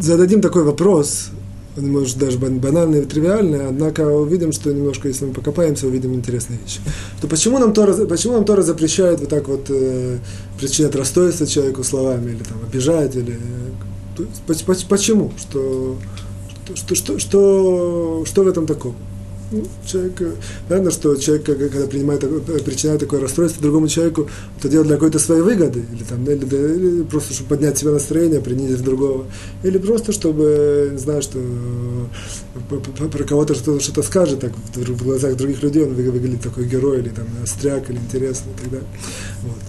зададим такой вопрос, он может даже банальный и тривиальный, однако увидим, что немножко, если мы покопаемся, увидим интересные вещи. То почему нам Тора, почему нам Тора запрещает вот так вот э, причинять расстройство человеку словами, или там обижать, или... Почему? Что, что, что, что, что в этом такого? Ну, человек, понятно, что человек, когда принимает, причиняет такое расстройство другому человеку, это делает для какой-то своей выгоды, или, там, или, или просто, чтобы поднять себе настроение, принизить другого, или просто, чтобы, не знаю, что про кого-то что-то, что-то скажет, так в глазах других людей он выглядит такой герой, или там остряк, или интересный, и так далее. Вот.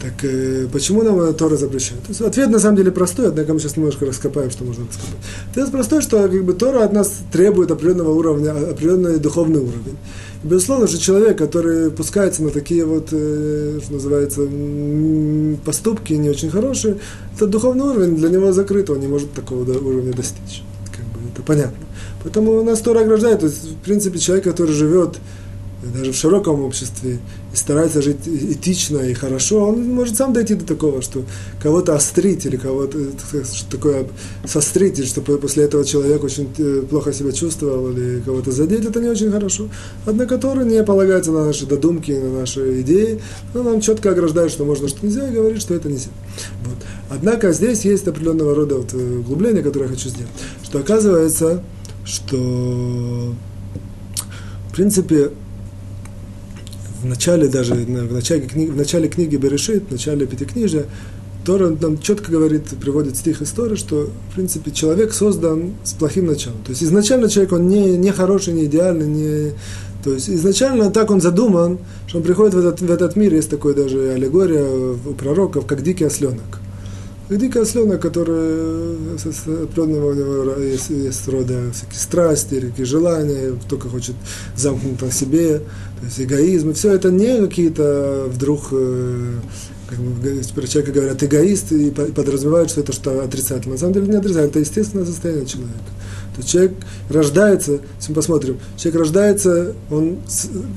Так э, почему нам Тора запрещает? То есть ответ на самом деле простой, однако мы сейчас немножко раскопаем, что можно раскопать. Ответ простой, что как бы Тора от нас требует определенного уровня, определенный духовный уровень. И, безусловно, что человек, который пускается на такие вот, э, что называется, поступки не очень хорошие, этот духовный уровень для него закрыт, он не может такого уровня достичь. Как бы это понятно. Поэтому нас Тора ограждает. То есть, в принципе, человек, который живет даже в широком обществе, и старается жить этично и хорошо, он может сам дойти до такого, что кого-то острить или кого-то что такое сострить, чтобы после этого человек очень э, плохо себя чувствовал или кого-то задеть, это не очень хорошо. Однако Тора не полагается на наши додумки, на наши идеи, но нам четко ограждает, что можно, что нельзя, и говорит, что это нельзя. Вот. Однако здесь есть определенного рода вот э, углубление, которое я хочу сделать, что оказывается, что в принципе в начале даже, в начале, книги, в начале книги Берешит, в начале Пятикнижия, Тора нам четко говорит, приводит стих истории, что, в принципе, человек создан с плохим началом. То есть изначально человек, он не, не хороший, не идеальный, не... То есть изначально так он задуман, что он приходит в этот, в этот мир, есть такое даже аллегория у пророков, как дикий осленок. Дикий осленок, который с определенного есть, есть рода всякие страсти, какие желания, только хочет замкнуть на себе, то есть эгоизм, и все это не какие-то вдруг э, как бы, про человека говорят эгоист и подразумевают, что это что отрицательно. На самом деле не отрицательно, это естественное состояние человека. То есть человек рождается, если мы посмотрим, человек рождается, он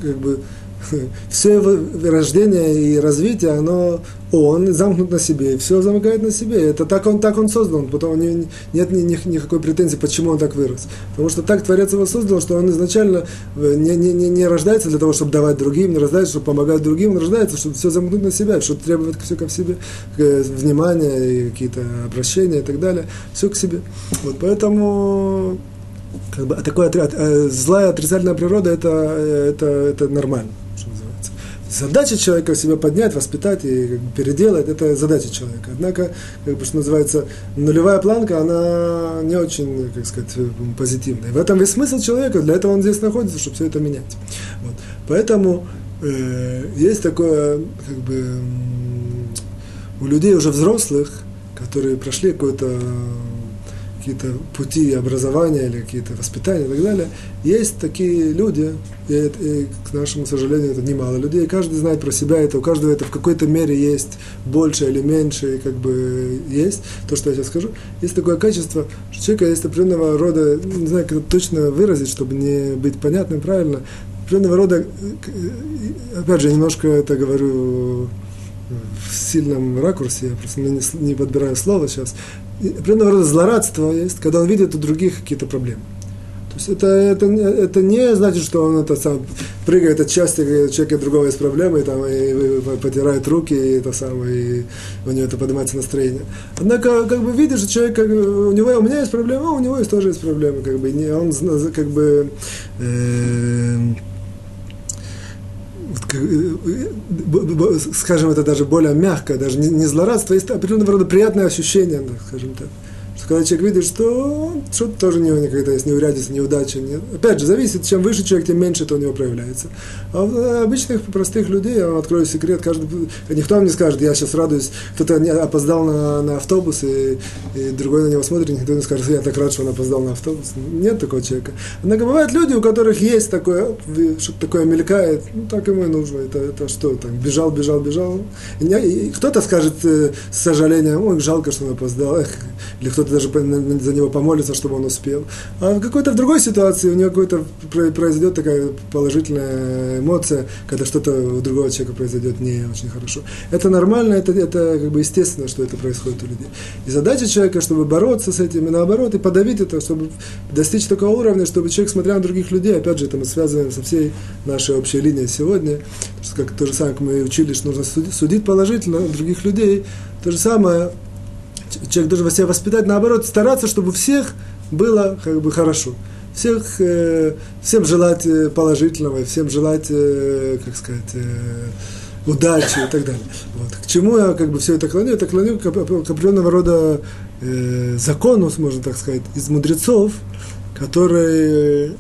как бы все его рождение и развитие, оно он замкнут на себе, и все замыкает на себе. Это так он, так он создан, потом не, нет ни, ни, никакой претензии, почему он так вырос. Потому что так Творец его создал, что он изначально э, не, не, не, не рождается для того, чтобы давать другим, не рождается, чтобы помогать другим, он рождается, чтобы все замкнуть на себя, чтобы требовать все ко себе, внимание и какие-то обращения и так далее, все к себе. Вот поэтому как бы, такое, э, злая отрицательная природа это, э, это, это нормально задача человека себя поднять, воспитать и как бы, переделать, это задача человека. Однако, как бы, что называется, нулевая планка, она не очень, как сказать, позитивная. В этом весь смысл человека, для этого он здесь находится, чтобы все это менять. Вот. Поэтому э, есть такое, как бы, у людей уже взрослых, которые прошли какой-то какие-то пути образования или какие-то воспитания и так далее, есть такие люди, и, и к нашему сожалению это немало людей, каждый знает про себя, это у каждого это в какой-то мере есть больше или меньше, как бы есть, то, что я сейчас скажу, есть такое качество, что у человека есть определенного рода, не знаю, как это точно выразить, чтобы не быть понятным правильно, определенного рода, опять же, немножко это говорю в сильном ракурсе, я просто не, не подбираю слово сейчас, определенного рода злорадство есть, когда он видит у других какие-то проблемы. То есть это, это, это не значит, что он это сам прыгает от счастья, человека другого есть проблемы, и, там, и, и, и потирает руки, и, это самое, и у него это поднимается настроение. Однако, как бы видишь, что человек, как, у него, у меня есть проблема, у него есть тоже есть проблемы, как бы, не, он как бы э, скажем, это даже более мягкое, даже не, не злорадство, есть определенного рода приятное ощущение, скажем так когда человек видит, что что-то тоже не никогда есть неурядица, неудача. Нет. Опять же, зависит, чем выше человек, тем меньше это у него проявляется. А у э, обычных простых людей, я вам открою секрет, каждый, никто вам не скажет, я сейчас радуюсь, кто-то опоздал на, на автобус, и, и другой на него смотрит, никто не скажет, я так рад, что он опоздал на автобус. Нет такого человека. Однако бывают люди, у которых есть такое, что-то такое мелькает, ну так ему и нужно. Это, это что, там, бежал, бежал, бежал. И, и кто-то скажет э, с сожалением, ой, жалко, что он опоздал. Или кто-то даже за него помолиться, чтобы он успел. А в какой-то в другой ситуации у него какой-то произойдет такая положительная эмоция, когда что-то у другого человека произойдет не очень хорошо. Это нормально, это, это как бы естественно, что это происходит у людей. И задача человека, чтобы бороться с этим, и наоборот, и подавить это, чтобы достичь такого уровня, чтобы человек, смотря на других людей, опять же, это мы связываем со всей нашей общей линией сегодня, что как то же самое, как мы учили, что нужно судить положительно других людей, то же самое человек должен себя воспитать, наоборот, стараться, чтобы всех было как бы хорошо. Всех, э, всем желать э, положительного, всем желать, э, как сказать, э, удачи и так далее. Вот. К чему я как бы все это клоню? Это клоню к, к определенного рода э, закону, можно так сказать, из мудрецов, которые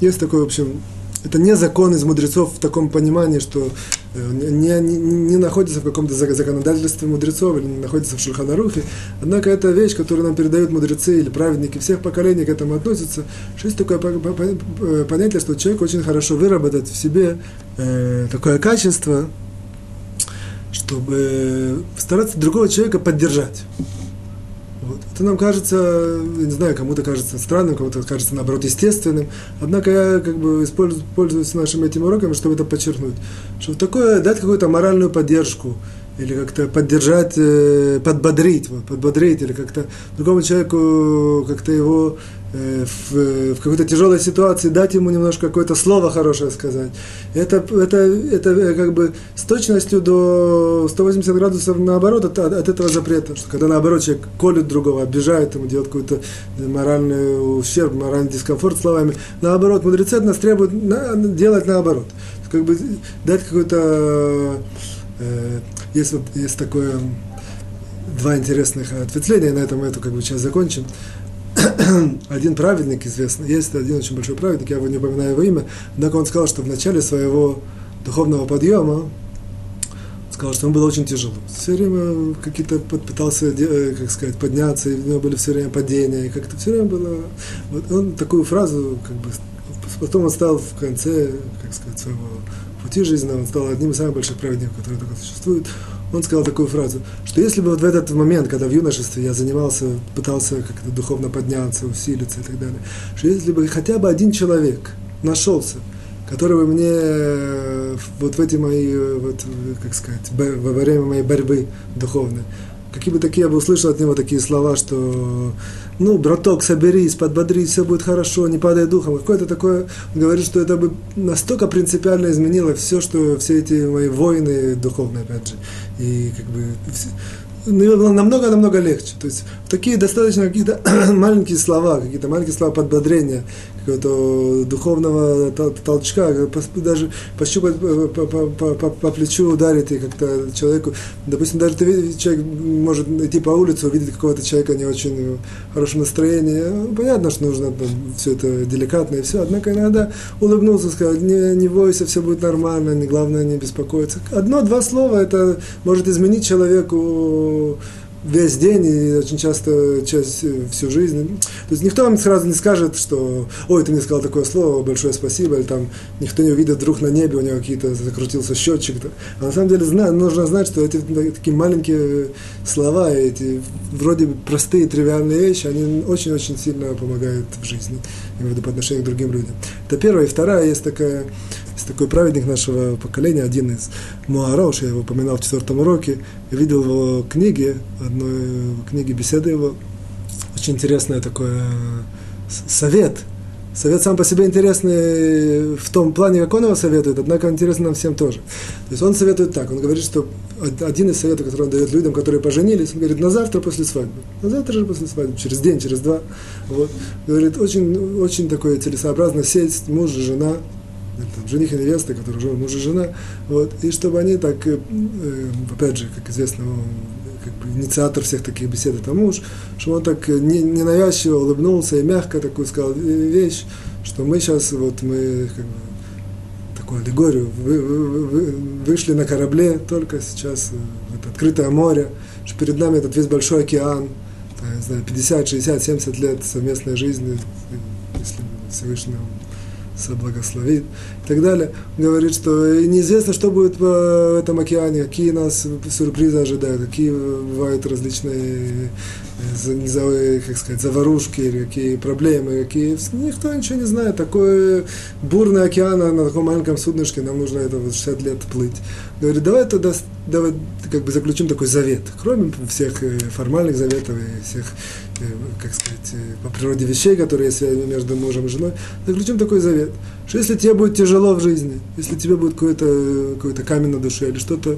есть такой, в общем, это не закон из мудрецов в таком понимании, что э, не, не, не находится в каком-то законодательстве мудрецов или не находится в Шульханарухе. Однако это вещь, которую нам передают мудрецы или праведники всех поколений к этому относятся. Что есть такое понятие, что человек очень хорошо выработает в себе э, такое качество, чтобы стараться другого человека поддержать. Вот. Это нам кажется, не знаю, кому-то кажется странным, кому-то кажется, наоборот, естественным. Однако я как бы использую, пользуюсь нашими этими уроками, чтобы это подчеркнуть. Что такое, дать какую-то моральную поддержку, или как-то поддержать, э, подбодрить, подбодрить, или как-то другому человеку как-то его э, в, в какой-то тяжелой ситуации дать ему немножко какое-то слово хорошее сказать. Это, это, это э, как бы с точностью до 180 градусов наоборот от, от этого запрета, что когда наоборот человек колет другого, обижает ему, делает какой-то моральный ущерб, моральный дискомфорт словами, наоборот, мудрецы от нас требуют на, делать наоборот. Как бы дать какой-то э, есть вот есть такое два интересных ответвления, на этом эту как бы часть закончим. один праведник известный, есть один очень большой праведник, я его не упоминаю его имя, однако он сказал, что в начале своего духовного подъема, сказал, что ему было очень тяжело. Все время какие-то пытался, э, как сказать, подняться, и у него были все время падения, и как-то все время было... Вот он такую фразу, как бы, потом он стал в конце, как сказать, своего пути жизненного, он стал одним из самых больших праведников, которые только существуют. он сказал такую фразу, что если бы вот в этот момент, когда в юношестве я занимался, пытался как-то духовно подняться, усилиться и так далее, что если бы хотя бы один человек нашелся, который бы мне э, вот в эти мои, вот, как сказать, во время моей борьбы духовной, какие бы такие я бы услышал от него такие слова, что ну, браток, соберись, подбодрись, все будет хорошо, не падай духом. Какое-то такое, он говорит, что это бы настолько принципиально изменило все, что все эти мои войны духовные, опять же. И как бы намного-намного легче. То есть такие достаточно какие-то маленькие слова, какие-то маленькие слова подбодрения, какого-то духовного толчка, даже пощупать по, по, по, по, по плечу ударить и как-то человеку, допустим, даже ты видишь, человек может идти по улице, увидеть какого-то человека не очень в хорошем настроении, понятно, что нужно там, все это деликатно и все, однако иногда улыбнулся, сказал, не, не бойся, все будет нормально, не, главное не беспокоиться. Одно-два слова это может изменить человеку весь день и очень часто часть, э, всю жизнь. То есть никто вам сразу не скажет, что «Ой, ты мне сказал такое слово, большое спасибо», или там никто не увидит вдруг на небе, у него какие-то закрутился счетчик. -то. А на самом деле нужно знать, что эти такие маленькие слова, эти вроде простые, тривиальные вещи, они очень-очень сильно помогают в жизни, виду по отношению к другим людям. Это первое. И вторая есть такая есть такой праведник нашего поколения, один из Муарош, я его упоминал в четвертом уроке, я видел его книги, одной книге беседы его, очень интересное такое совет. Совет сам по себе интересный в том плане, как он его советует, однако интересен нам всем тоже. То есть он советует так, он говорит, что один из советов, который он дает людям, которые поженились, он говорит, на завтра после свадьбы. На завтра же после свадьбы, через день, через два. Вот. Говорит, очень, очень такое целесообразно сесть муж, жена, там, жених и невеста, которые живут муж и жена, вот, и чтобы они так, э, э опять же, как известно, как бы инициатор всех таких бесед это муж, чтобы он так не, ненавязчиво улыбнулся и мягко такую сказал вещь, что мы сейчас, вот мы как бы, такую аллегорию, вы, вы, вы, вышли на корабле только сейчас в это открытое море, что перед нами этот весь большой океан, там, не знаю, 50, 60, 70 лет совместной жизни, если Всевышний соблагословит и так далее. говорит, что неизвестно, что будет в этом океане, какие нас сюрпризы ожидают, какие бывают различные э, как сказать, заварушки, какие проблемы, какие... Никто ничего не знает. Такой бурный океан на таком маленьком суднышке, нам нужно это вот 60 лет плыть. Говорит, давай тогда давай как бы заключим такой завет. Кроме всех э, формальных заветов и всех Э, как сказать, э, по природе вещей, которые есть между мужем и женой, заключим такой завет, что если тебе будет тяжело в жизни, если тебе будет какой-то какой камень на душе или что-то,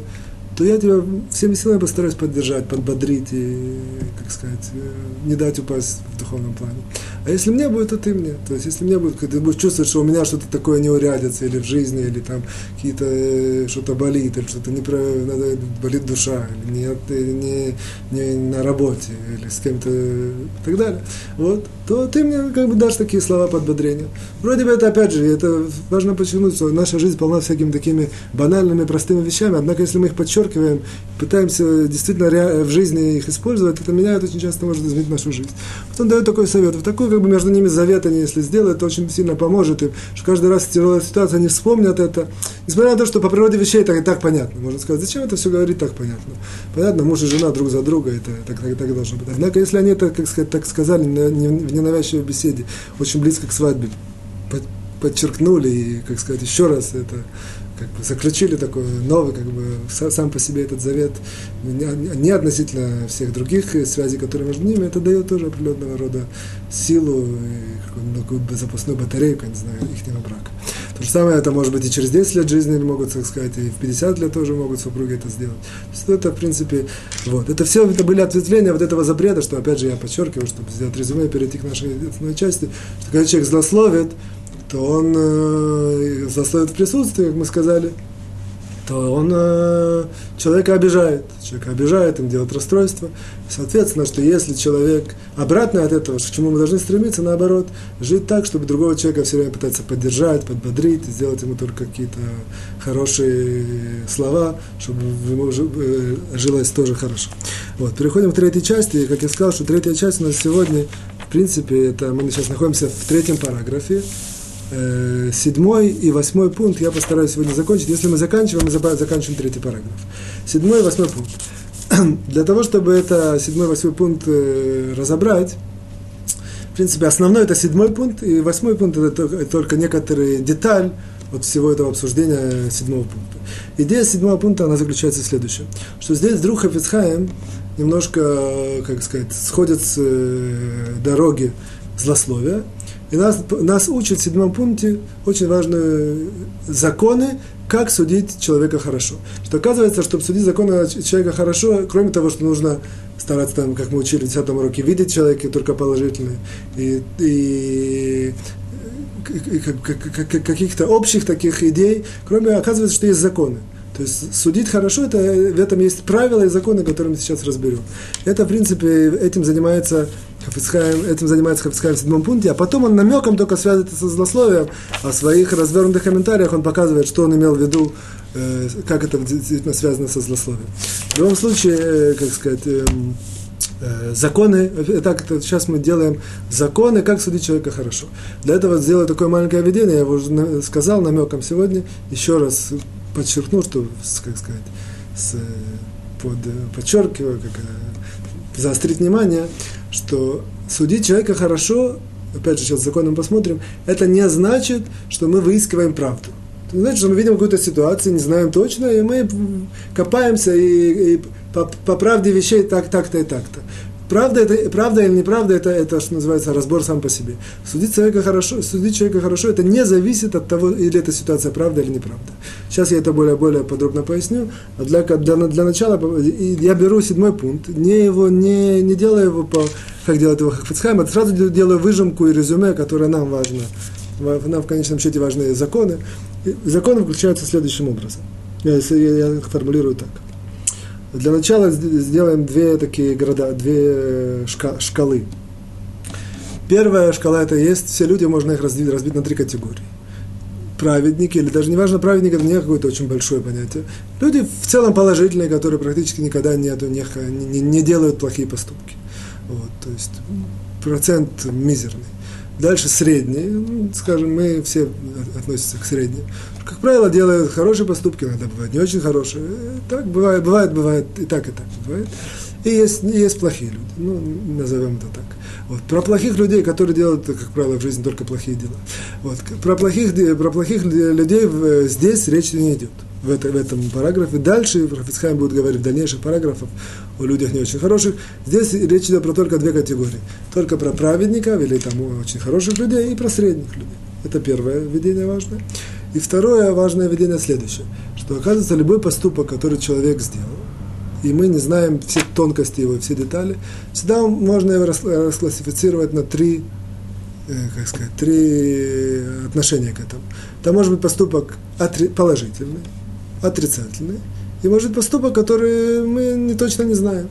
то я тебя всеми силами постараюсь поддержать, подбодрить и, как сказать, э, не дать упасть в духовном плане. А если мне будет, то ты мне. То есть, если мне будет, ты будешь чувствовать, что у меня что-то такое не урядится, или в жизни, или там какие-то э, что-то болит, или что-то не надо, болит душа, или не, не, не на работе, или с кем-то и так далее, вот, то ты мне как бы дашь такие слова подбодрения. Вроде бы это, опять же, это важно подчеркнуть, что наша жизнь полна всякими такими банальными, простыми вещами, однако, если мы их подчеркиваем, пытаемся действительно в жизни их использовать, это меняет очень часто может изменить нашу жизнь. Вот он дает такой совет. Вот такой как бы между ними завет они, если сделают, это очень сильно поможет им, что каждый раз в тяжелой ситуации они вспомнят это. Несмотря на то, что по природе вещей так и так понятно. Можно сказать, зачем это все говорить так понятно? Понятно, муж и жена друг за друга, это так, так, так должно быть. Однако, если они это, как сказать, так сказали в ненавязчивой беседе, очень близко к свадьбе, подчеркнули и, как сказать, еще раз это как бы заключили такой новый, как бы сам по себе этот завет, не относительно всех других связей, которые между ними, это дает тоже определенного рода силу и какую-то запасную батарейку, не знаю, их брака. То же самое это может быть и через 10 лет жизни могут, так сказать, и в 50 лет тоже могут супруги это сделать. То есть это, в принципе, вот. Это все это были ответвления вот этого запрета, что, опять же, я подчеркиваю, чтобы сделать резюме перейти к нашей основной части, что когда человек злословит, то он э, застоит в присутствии, как мы сказали, то он э, человека обижает. Человека обижает, им делает расстройство. Соответственно, что если человек обратно от этого, к чему мы должны стремиться, наоборот, жить так, чтобы другого человека все время пытаться поддержать, подбодрить, сделать ему только какие-то хорошие слова, чтобы ему э, жилось тоже хорошо. Вот, переходим к третьей части. Как я сказал, что третья часть у нас сегодня, в принципе, это мы сейчас находимся в третьем параграфе. Э, седьмой и восьмой пункт я постараюсь сегодня закончить. Если мы заканчиваем, мы заканчиваем третий параграф. Седьмой и восьмой пункт. Для того, чтобы это седьмой и восьмой пункт э, разобрать, в принципе, основной это седьмой пункт, и восьмой пункт это только, только некоторые деталь от всего этого обсуждения седьмого пункта. Идея седьмого пункта, она заключается в следующем, что здесь друг Хафицхаем немножко, как сказать, сходят с э, дороги злословия, и нас, нас учат в седьмом пункте очень важные законы, как судить человека хорошо. Что оказывается, чтобы судить законы человека хорошо, кроме того, что нужно стараться, там, как мы учили в 10 уроке, видеть человека только положительные, и, и каких-то общих таких идей, кроме, оказывается, что есть законы. То есть судить хорошо, это, в этом есть правила и законы, которые мы сейчас разберем. Это, в принципе, этим занимается Хафицхайм, этим занимается Хафицхайм в седьмом пункте, а потом он намеком только связывает это со злословием, а в своих развернутых комментариях он показывает, что он имел в виду, э, как это действительно связано со злословием. В любом случае, э, как сказать, э, э, законы, так это сейчас мы делаем законы, как судить человека хорошо. Для этого сделаю такое маленькое введение, я его уже сказал намеком сегодня, еще раз подчеркну, что, как сказать, с, под, подчеркиваю, как, э, заострить внимание, что судить человека хорошо, опять же, сейчас законом посмотрим, это не значит, что мы выискиваем правду. Это значит, что мы видим какую-то ситуацию, не знаем точно, и мы копаемся и, и по, по правде вещей так, так-то и так-то. Правда, это, правда или неправда, это, это, что называется, разбор сам по себе. Судить человека хорошо, судить человека хорошо, это не зависит от того, или эта ситуация правда или неправда. Сейчас я это более, более подробно поясню. А для, для, для начала я беру седьмой пункт, не, его, не, не делаю его по, как делает его Хафицхайм, а сразу делаю выжимку и резюме, которое нам важно. Нам в конечном счете важны законы. И законы включаются следующим образом. Я, я, я формулирую так. Для начала сделаем две такие города, две шкалы. Первая шкала это есть, все люди, можно их разбить, разбить на три категории. Праведники, или даже неважно, праведник это не какое-то очень большое понятие. Люди в целом положительные, которые практически никогда не, не, не, не делают плохие поступки. Вот, то есть процент мизерный. Дальше средний, ну, скажем, мы все относимся к среднему. Как правило, делают хорошие поступки, иногда бывают не очень хорошие. Так бывает, бывает, бывает, и так, и так бывает. И есть, есть плохие люди, ну, назовем это так. Вот. Про плохих людей, которые делают, как правило, в жизни только плохие дела. Вот. Про, плохих, про плохих людей здесь речь не идет в, это, в этом параграфе. Дальше Рафицхайм будет говорить в дальнейших параграфах о людях не очень хороших. Здесь речь идет про только две категории. Только про праведников или там очень хороших людей и про средних людей. Это первое введение важное. И второе важное введение следующее, что оказывается любой поступок, который человек сделал, и мы не знаем все тонкости его, все детали, всегда можно его расклассифицировать на три, э, как сказать, три отношения к этому. Там может быть поступок положительный, отрицательный, и может быть поступок, который мы не точно не знаем.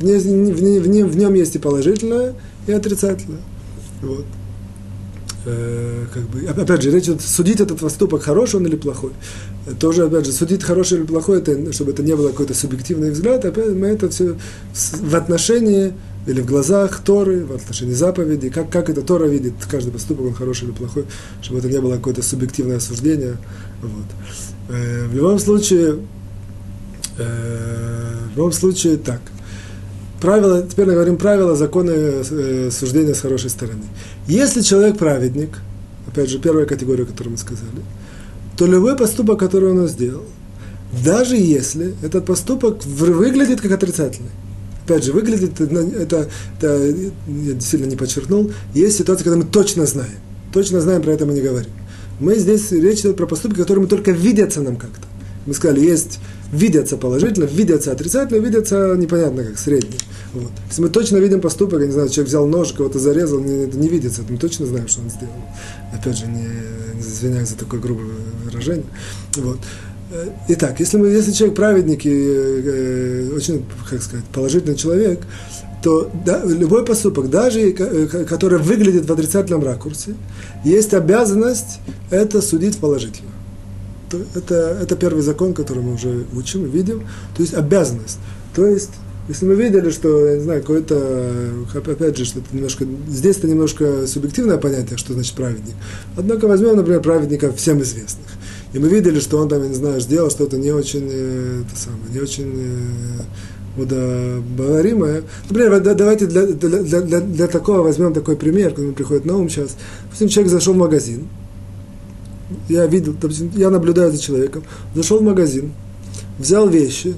В, нем, в, нем, в нем есть и положительное, и отрицательное. Вот. Э, как бы, опять же, речь идет, судить этот поступок, хороший он или плохой. Тоже, опять же, судить хороший или плохой, это, чтобы это не было какой-то субъективный взгляд, опять мы это все в отношении или в глазах Торы, в отношении заповедей, как, как это Тора видит, каждый поступок, он хороший или плохой, чтобы это не было какое-то субъективное осуждение. Вот. Э, в любом случае, э, в любом случае так. Правила, теперь мы говорим правила, законы э, суждения с хорошей стороны. Если человек праведник, опять же, первая категория, которую мы сказали, то любой поступок, который он сделал, даже если этот поступок выглядит как отрицательный, опять же, выглядит, это, это, я действительно не подчеркнул, есть ситуация, когда мы точно знаем, точно знаем, про это мы не говорим. Мы здесь, речь идет про поступки, которые мы только видятся нам как-то. Мы сказали, есть видятся положительно, видятся отрицательно, видятся непонятно как, средние. Вот. Если мы точно видим поступок, я не знаю, человек взял нож, кого-то зарезал, не, это не видится, мы точно знаем, что он сделал. Опять же, не, не извиняюсь за такое грубое выражение. Вот. Итак, если, мы, если человек праведник и э, очень, как сказать, положительный человек, то да, любой поступок, даже э, который выглядит в отрицательном ракурсе, есть обязанность это судить положительно это, это первый закон, который мы уже учим видим. То есть обязанность. То есть Если мы видели, что, я не знаю, какое-то, опять же, что-то немножко, здесь это немножко субъективное понятие, что значит праведник. Однако возьмем, например, праведника всем известных. И мы видели, что он там, я не знаю, сделал что-то не очень, э, это самое, не очень э, удобоваримое. Например, давайте для, для, для, для такого возьмем такой пример, который приходит на ум сейчас. Допустим, человек зашел в магазин, я видел, допустим, я наблюдаю за человеком, зашел в магазин, взял вещи,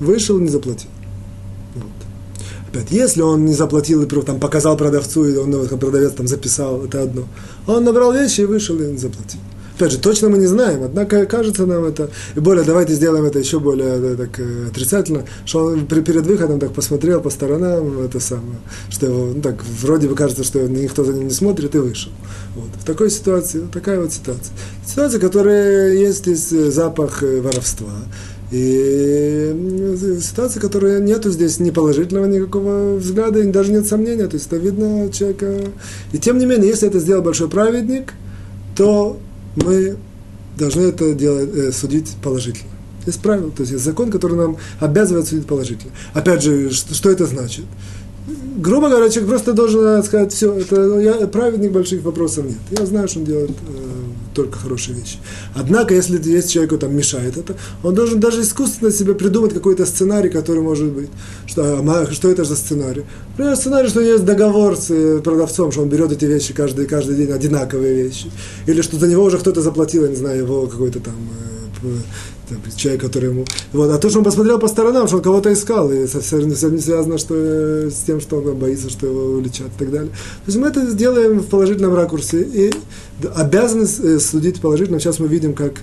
вышел и не заплатил. Опять, если он не заплатил и там, показал продавцу, и он, продавец там записал, это одно. А он набрал вещи и вышел и не заплатил. Опять же, точно мы не знаем, однако кажется нам это, и более, давайте сделаем это еще более да, так, э, отрицательно, что он перед выходом так посмотрел по сторонам, это самое, что его, ну, так, вроде бы кажется, что никто за ним не смотрит и вышел. Вот. В такой ситуации, такая вот ситуация. Ситуация, которая есть здесь э, запах э, воровства, и ситуация, которая нету здесь ни положительного никакого взгляда, даже нет сомнения, то есть это видно человека. И тем не менее, если это сделал большой праведник, то мы должны это делать, э, судить положительно. Есть правило, то есть есть закон, который нам обязывает судить положительно. Опять же, что, что это значит? Грубо говоря, человек просто должен сказать, все, это я праведник, больших вопросов нет. Я знаю, что он делает э, только хорошие вещи. Однако, если есть человеку там мешает это, он должен даже искусственно себе придумать какой-то сценарий, который может быть. Что, а, что это за сценарий? Например, сценарий, что есть договор с э, продавцом, что он берет эти вещи каждый, каждый день, одинаковые вещи. Или что за него уже кто-то заплатил, я не знаю, его какой-то там э, человек, который ему... Вот. А то, что он посмотрел по сторонам, что он кого-то искал, и совсем, совсем не связано что, э, с тем, что он боится, что его уличат и так далее. То есть мы это сделаем в положительном ракурсе и обязаны э, судить положительно. Сейчас мы видим, как,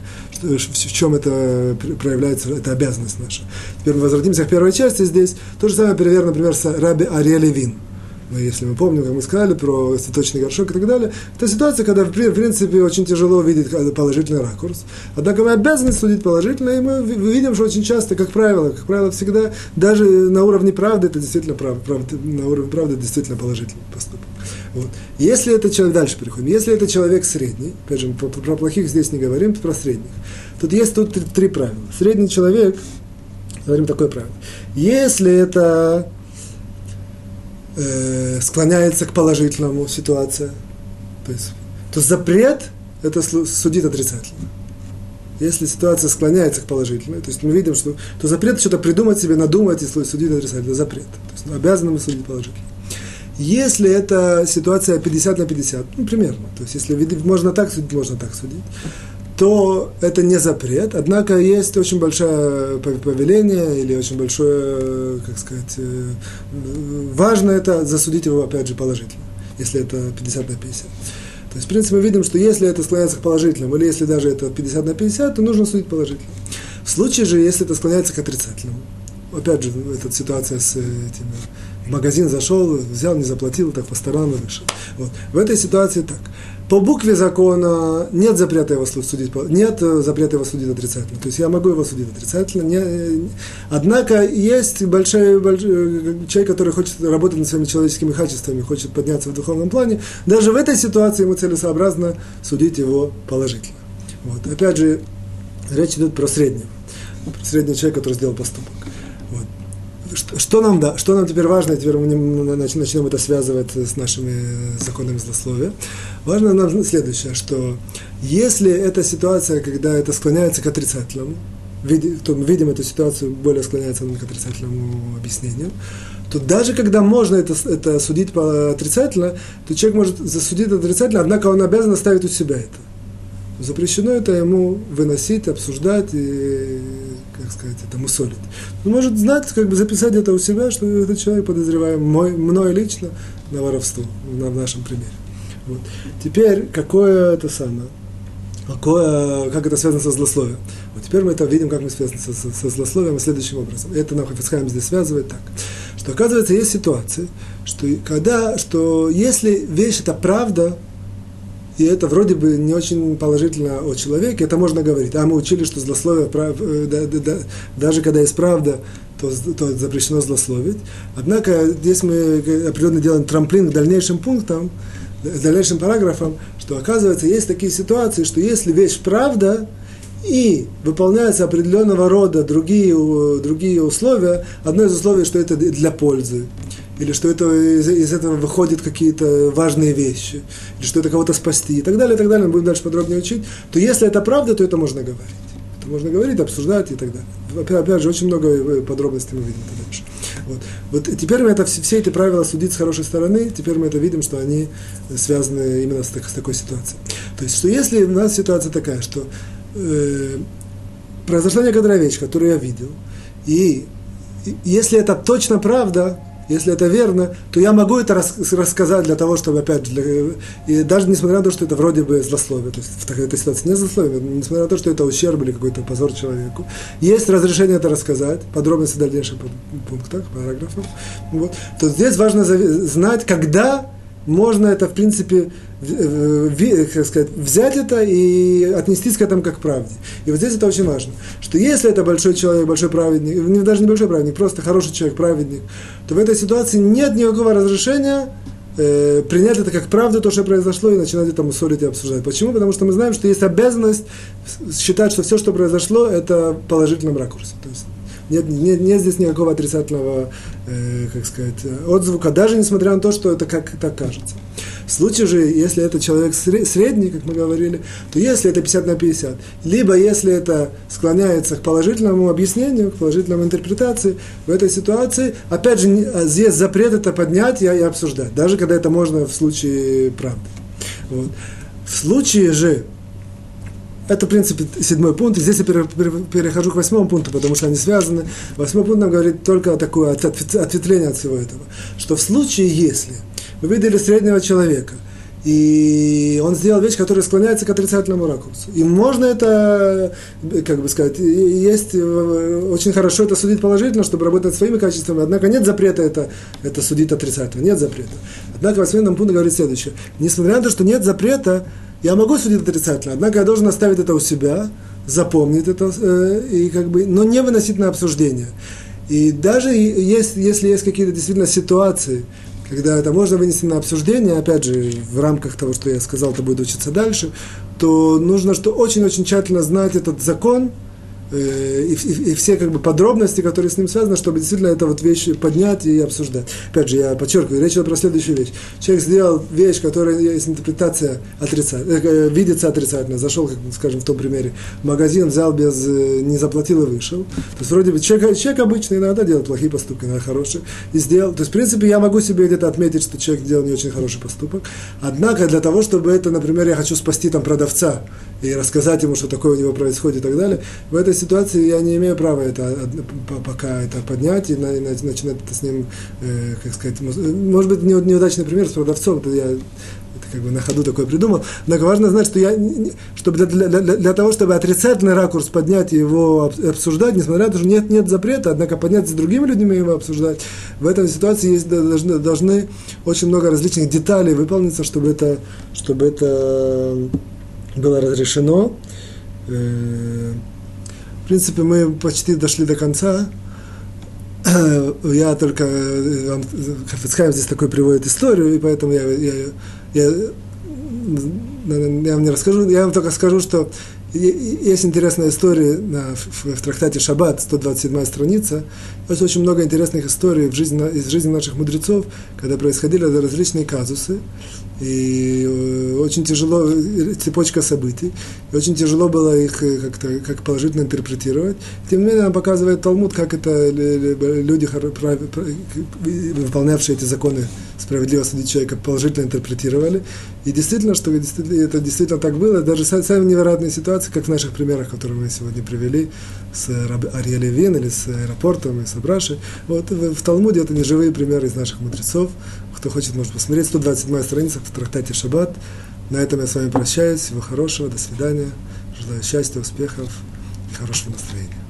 в чем это проявляется, эта обязанность наша. Теперь мы возвратимся к первой части здесь. То же самое, пример, например, с Раби Ариэль Вин ну, если мы помним, как мы сказали про цветочный горшок и так далее, это ситуация, когда, в принципе, очень тяжело видеть положительный ракурс. Однако мы обязаны судить положительно, и мы видим, что очень часто, как правило, как правило, всегда, даже на уровне правды, это действительно правда, правда на уровне правды действительно положительный поступок. Вот. Если это человек, дальше переходим, если это человек средний, опять же, про, про плохих здесь не говорим, про средних, тут есть тут три, три правила. Средний человек, говорим такое правило, если это э, склоняется к положительному ситуация. То есть, то запрет – это судит отрицательно. Если ситуация склоняется к положительной, то есть мы видим, что то запрет что-то придумать себе, надумать и судить отрицательно, запрет. То есть ну, обязаны мы судить положительно. Если это ситуация 50 на 50, ну, примерно, то есть если можно так судить, можно так судить, то это не запрет, однако есть очень большое повеление или очень большое, как сказать, э, важно это засудить его, опять же, положительно, если это 50 на 50. То есть, в принципе, мы видим, что если это склоняется к положительному, или если даже это 50 на 50, то нужно судить положительно. В случае же, если это склоняется к отрицательному, опять же, эта ситуация с этим, в магазин зашел, взял, не заплатил, так по сторонам вышел. Вот. В этой ситуации так по букве закона нет запрета его судить, нет э, запрета его судить отрицательно. То есть я могу его судить отрицательно. Не, э, однако есть большой, большой э, человек, который хочет работать над своими человеческими качествами, хочет подняться в духовном плане. Даже в этой ситуации ему целесообразно судить его положительно. Вот. Опять же, речь идет про среднего. Про среднего человека, который сделал поступок что, что, нам, да, что нам теперь важно, теперь мы начнем это связывать с нашими законами злословия. Важно нам следующее, что если эта ситуация, когда это склоняется к отрицательному, то мы видим эту ситуацию, более склоняется к отрицательному объяснению, то даже когда можно это, это судить по отрицательно, то человек может засудить отрицательно, однако он обязан оставить у себя это. Запрещено это ему выносить, обсуждать и как сказать, это мусолит. Он может знать, как бы записать это у себя, что этот человек подозреваем мой, мной лично на воровство, на, в нашем примере. Вот. Теперь, какое это самое, какое, как это связано со злословием. Вот теперь мы это видим, как мы связаны со, со, со злословием следующим образом. Это нам Хафицхайм здесь связывает так, что оказывается есть ситуации, что когда, что если вещь это правда, и это вроде бы не очень положительно о человеке, это можно говорить. А мы учили, что злословие, э, да, да, да, даже когда есть правда, то, то запрещено злословить. Однако здесь мы определенно делаем трамплин к дальнейшим пунктам, к дальнейшим параграфам, что оказывается есть такие ситуации, что если вещь правда, и выполняются определенного рода другие, другие условия, одно из условий, что это для пользы, или что это, из, из этого выходят какие-то важные вещи, или что это кого-то спасти, и так далее, и так далее, мы будем дальше подробнее учить, то если это правда, то это можно говорить. Это можно говорить, обсуждать и так далее. Опять, же, очень много э, подробностей мы видим дальше. Вот. вот теперь мы это, все, эти правила судить с хорошей стороны, теперь мы это видим, что они связаны именно с, так, с такой ситуацией. То есть, что если у нас ситуация такая, что э, произошла некоторая вещь, которую я видел, и если это точно правда, если это верно, то я могу это рас, рассказать для того, чтобы, опять же, и даже несмотря на то, что это вроде бы злословие, то есть в такой ситуации не злословие, несмотря на то, что это ущерб или какой-то позор человеку, есть разрешение это рассказать, подробности в дальнейших пунктах, параграфах, вот, то здесь важно знать, когда можно это, в принципе, как сказать, взять это и отнестись к этому как к правде. И вот здесь это очень важно, что если это большой человек, большой праведник, даже не большой праведник, просто хороший человек, праведник, то в этой ситуации нет никакого разрешения э, принять это как правду, то, что произошло, и начинать это мусолить и обсуждать. Почему? Потому что мы знаем, что есть обязанность считать, что все, что произошло, это в положительном ракурсе. То есть нет, нет, нет здесь никакого отрицательного, э, как сказать, отзвука, даже несмотря на то, что это как так кажется. В случае же, если это человек средний, как мы говорили, то если это 50 на 50, либо если это склоняется к положительному объяснению, к положительной интерпретации, в этой ситуации, опять же, а здесь запрет это поднять и обсуждать, даже когда это можно в случае правды. Вот. В случае же, это, в принципе, седьмой пункт. Здесь я перехожу к восьмому пункту, потому что они связаны. Восьмой пункт нам говорит только о такое ответвление от всего этого. Что в случае, если вы видели среднего человека, и он сделал вещь, которая склоняется к отрицательному ракурсу. И можно это, как бы сказать, есть э, очень хорошо это судить положительно, чтобы работать своими качествами, однако нет запрета это, это судить отрицательно, нет запрета. Однако восьмой пункт говорит следующее. Несмотря на то, что нет запрета, я могу судить отрицательно, однако я должен оставить это у себя, запомнить это, э, и как бы, но не выносить на обсуждение. И даже есть, если есть какие-то действительно ситуации, когда это можно вынести на обсуждение, опять же, в рамках того, что я сказал, это будет учиться дальше, то нужно что очень-очень тщательно знать этот закон, и, и, и все как бы подробности, которые с ним связаны, чтобы действительно эту вот вещь поднять и обсуждать. Опять же, я подчеркиваю, речь идет про следующую вещь. Человек сделал вещь, которая есть интерпретация отрицательная, э, видится отрицательно. Зашел, как, скажем, в том примере, в магазин, взял без, э, не заплатил и вышел. То есть вроде бы человек, человек обычный иногда делает плохие поступки, иногда хорошие, и сделал. То есть, в принципе, я могу себе где-то отметить, что человек сделал не очень хороший поступок. Однако для того, чтобы это, например, я хочу спасти там продавца и рассказать ему, что такое у него происходит и так далее, в этой ситуации я не имею права это пока это поднять и начинать это с ним, э, как сказать, может быть, неудачный пример с продавцом, это я это как бы на ходу такое придумал. Но важно знать, что я, чтобы для, для, для того, чтобы отрицательный ракурс поднять и его обсуждать, несмотря на то, что нет, нет запрета, однако поднять с другими людьми его обсуждать, в этой ситуации есть, должны, должны очень много различных деталей выполниться, чтобы это, чтобы это было разрешено. Э, в принципе, мы почти дошли до конца. Я только э, вам Хафицхайм здесь такой приводит историю, и поэтому я, я, я, я вам не расскажу. Я вам только скажу, что есть интересная история в, в трактате Шаббат, 127 страница. Есть очень много интересных историй в жизни, из жизни наших мудрецов, когда происходили различные казусы и э, очень тяжело, э, цепочка событий, и очень тяжело было их э, как-то как положительно интерпретировать. Тем не менее, нам показывает Талмуд, как это люди, выполнявшие эти законы справедливо судить человека, положительно интерпретировали. И действительно, что это действительно так было, даже самые невероятные ситуации, как в наших примерах, которые мы сегодня привели, с Арье Левин или с аэропортом, и с Абрашей. Вот в Талмуде это не живые примеры из наших мудрецов. Кто хочет, может посмотреть. 127 страница в трактате Шаббат. На этом я с вами прощаюсь. Всего хорошего, до свидания. Желаю счастья, успехов и хорошего настроения.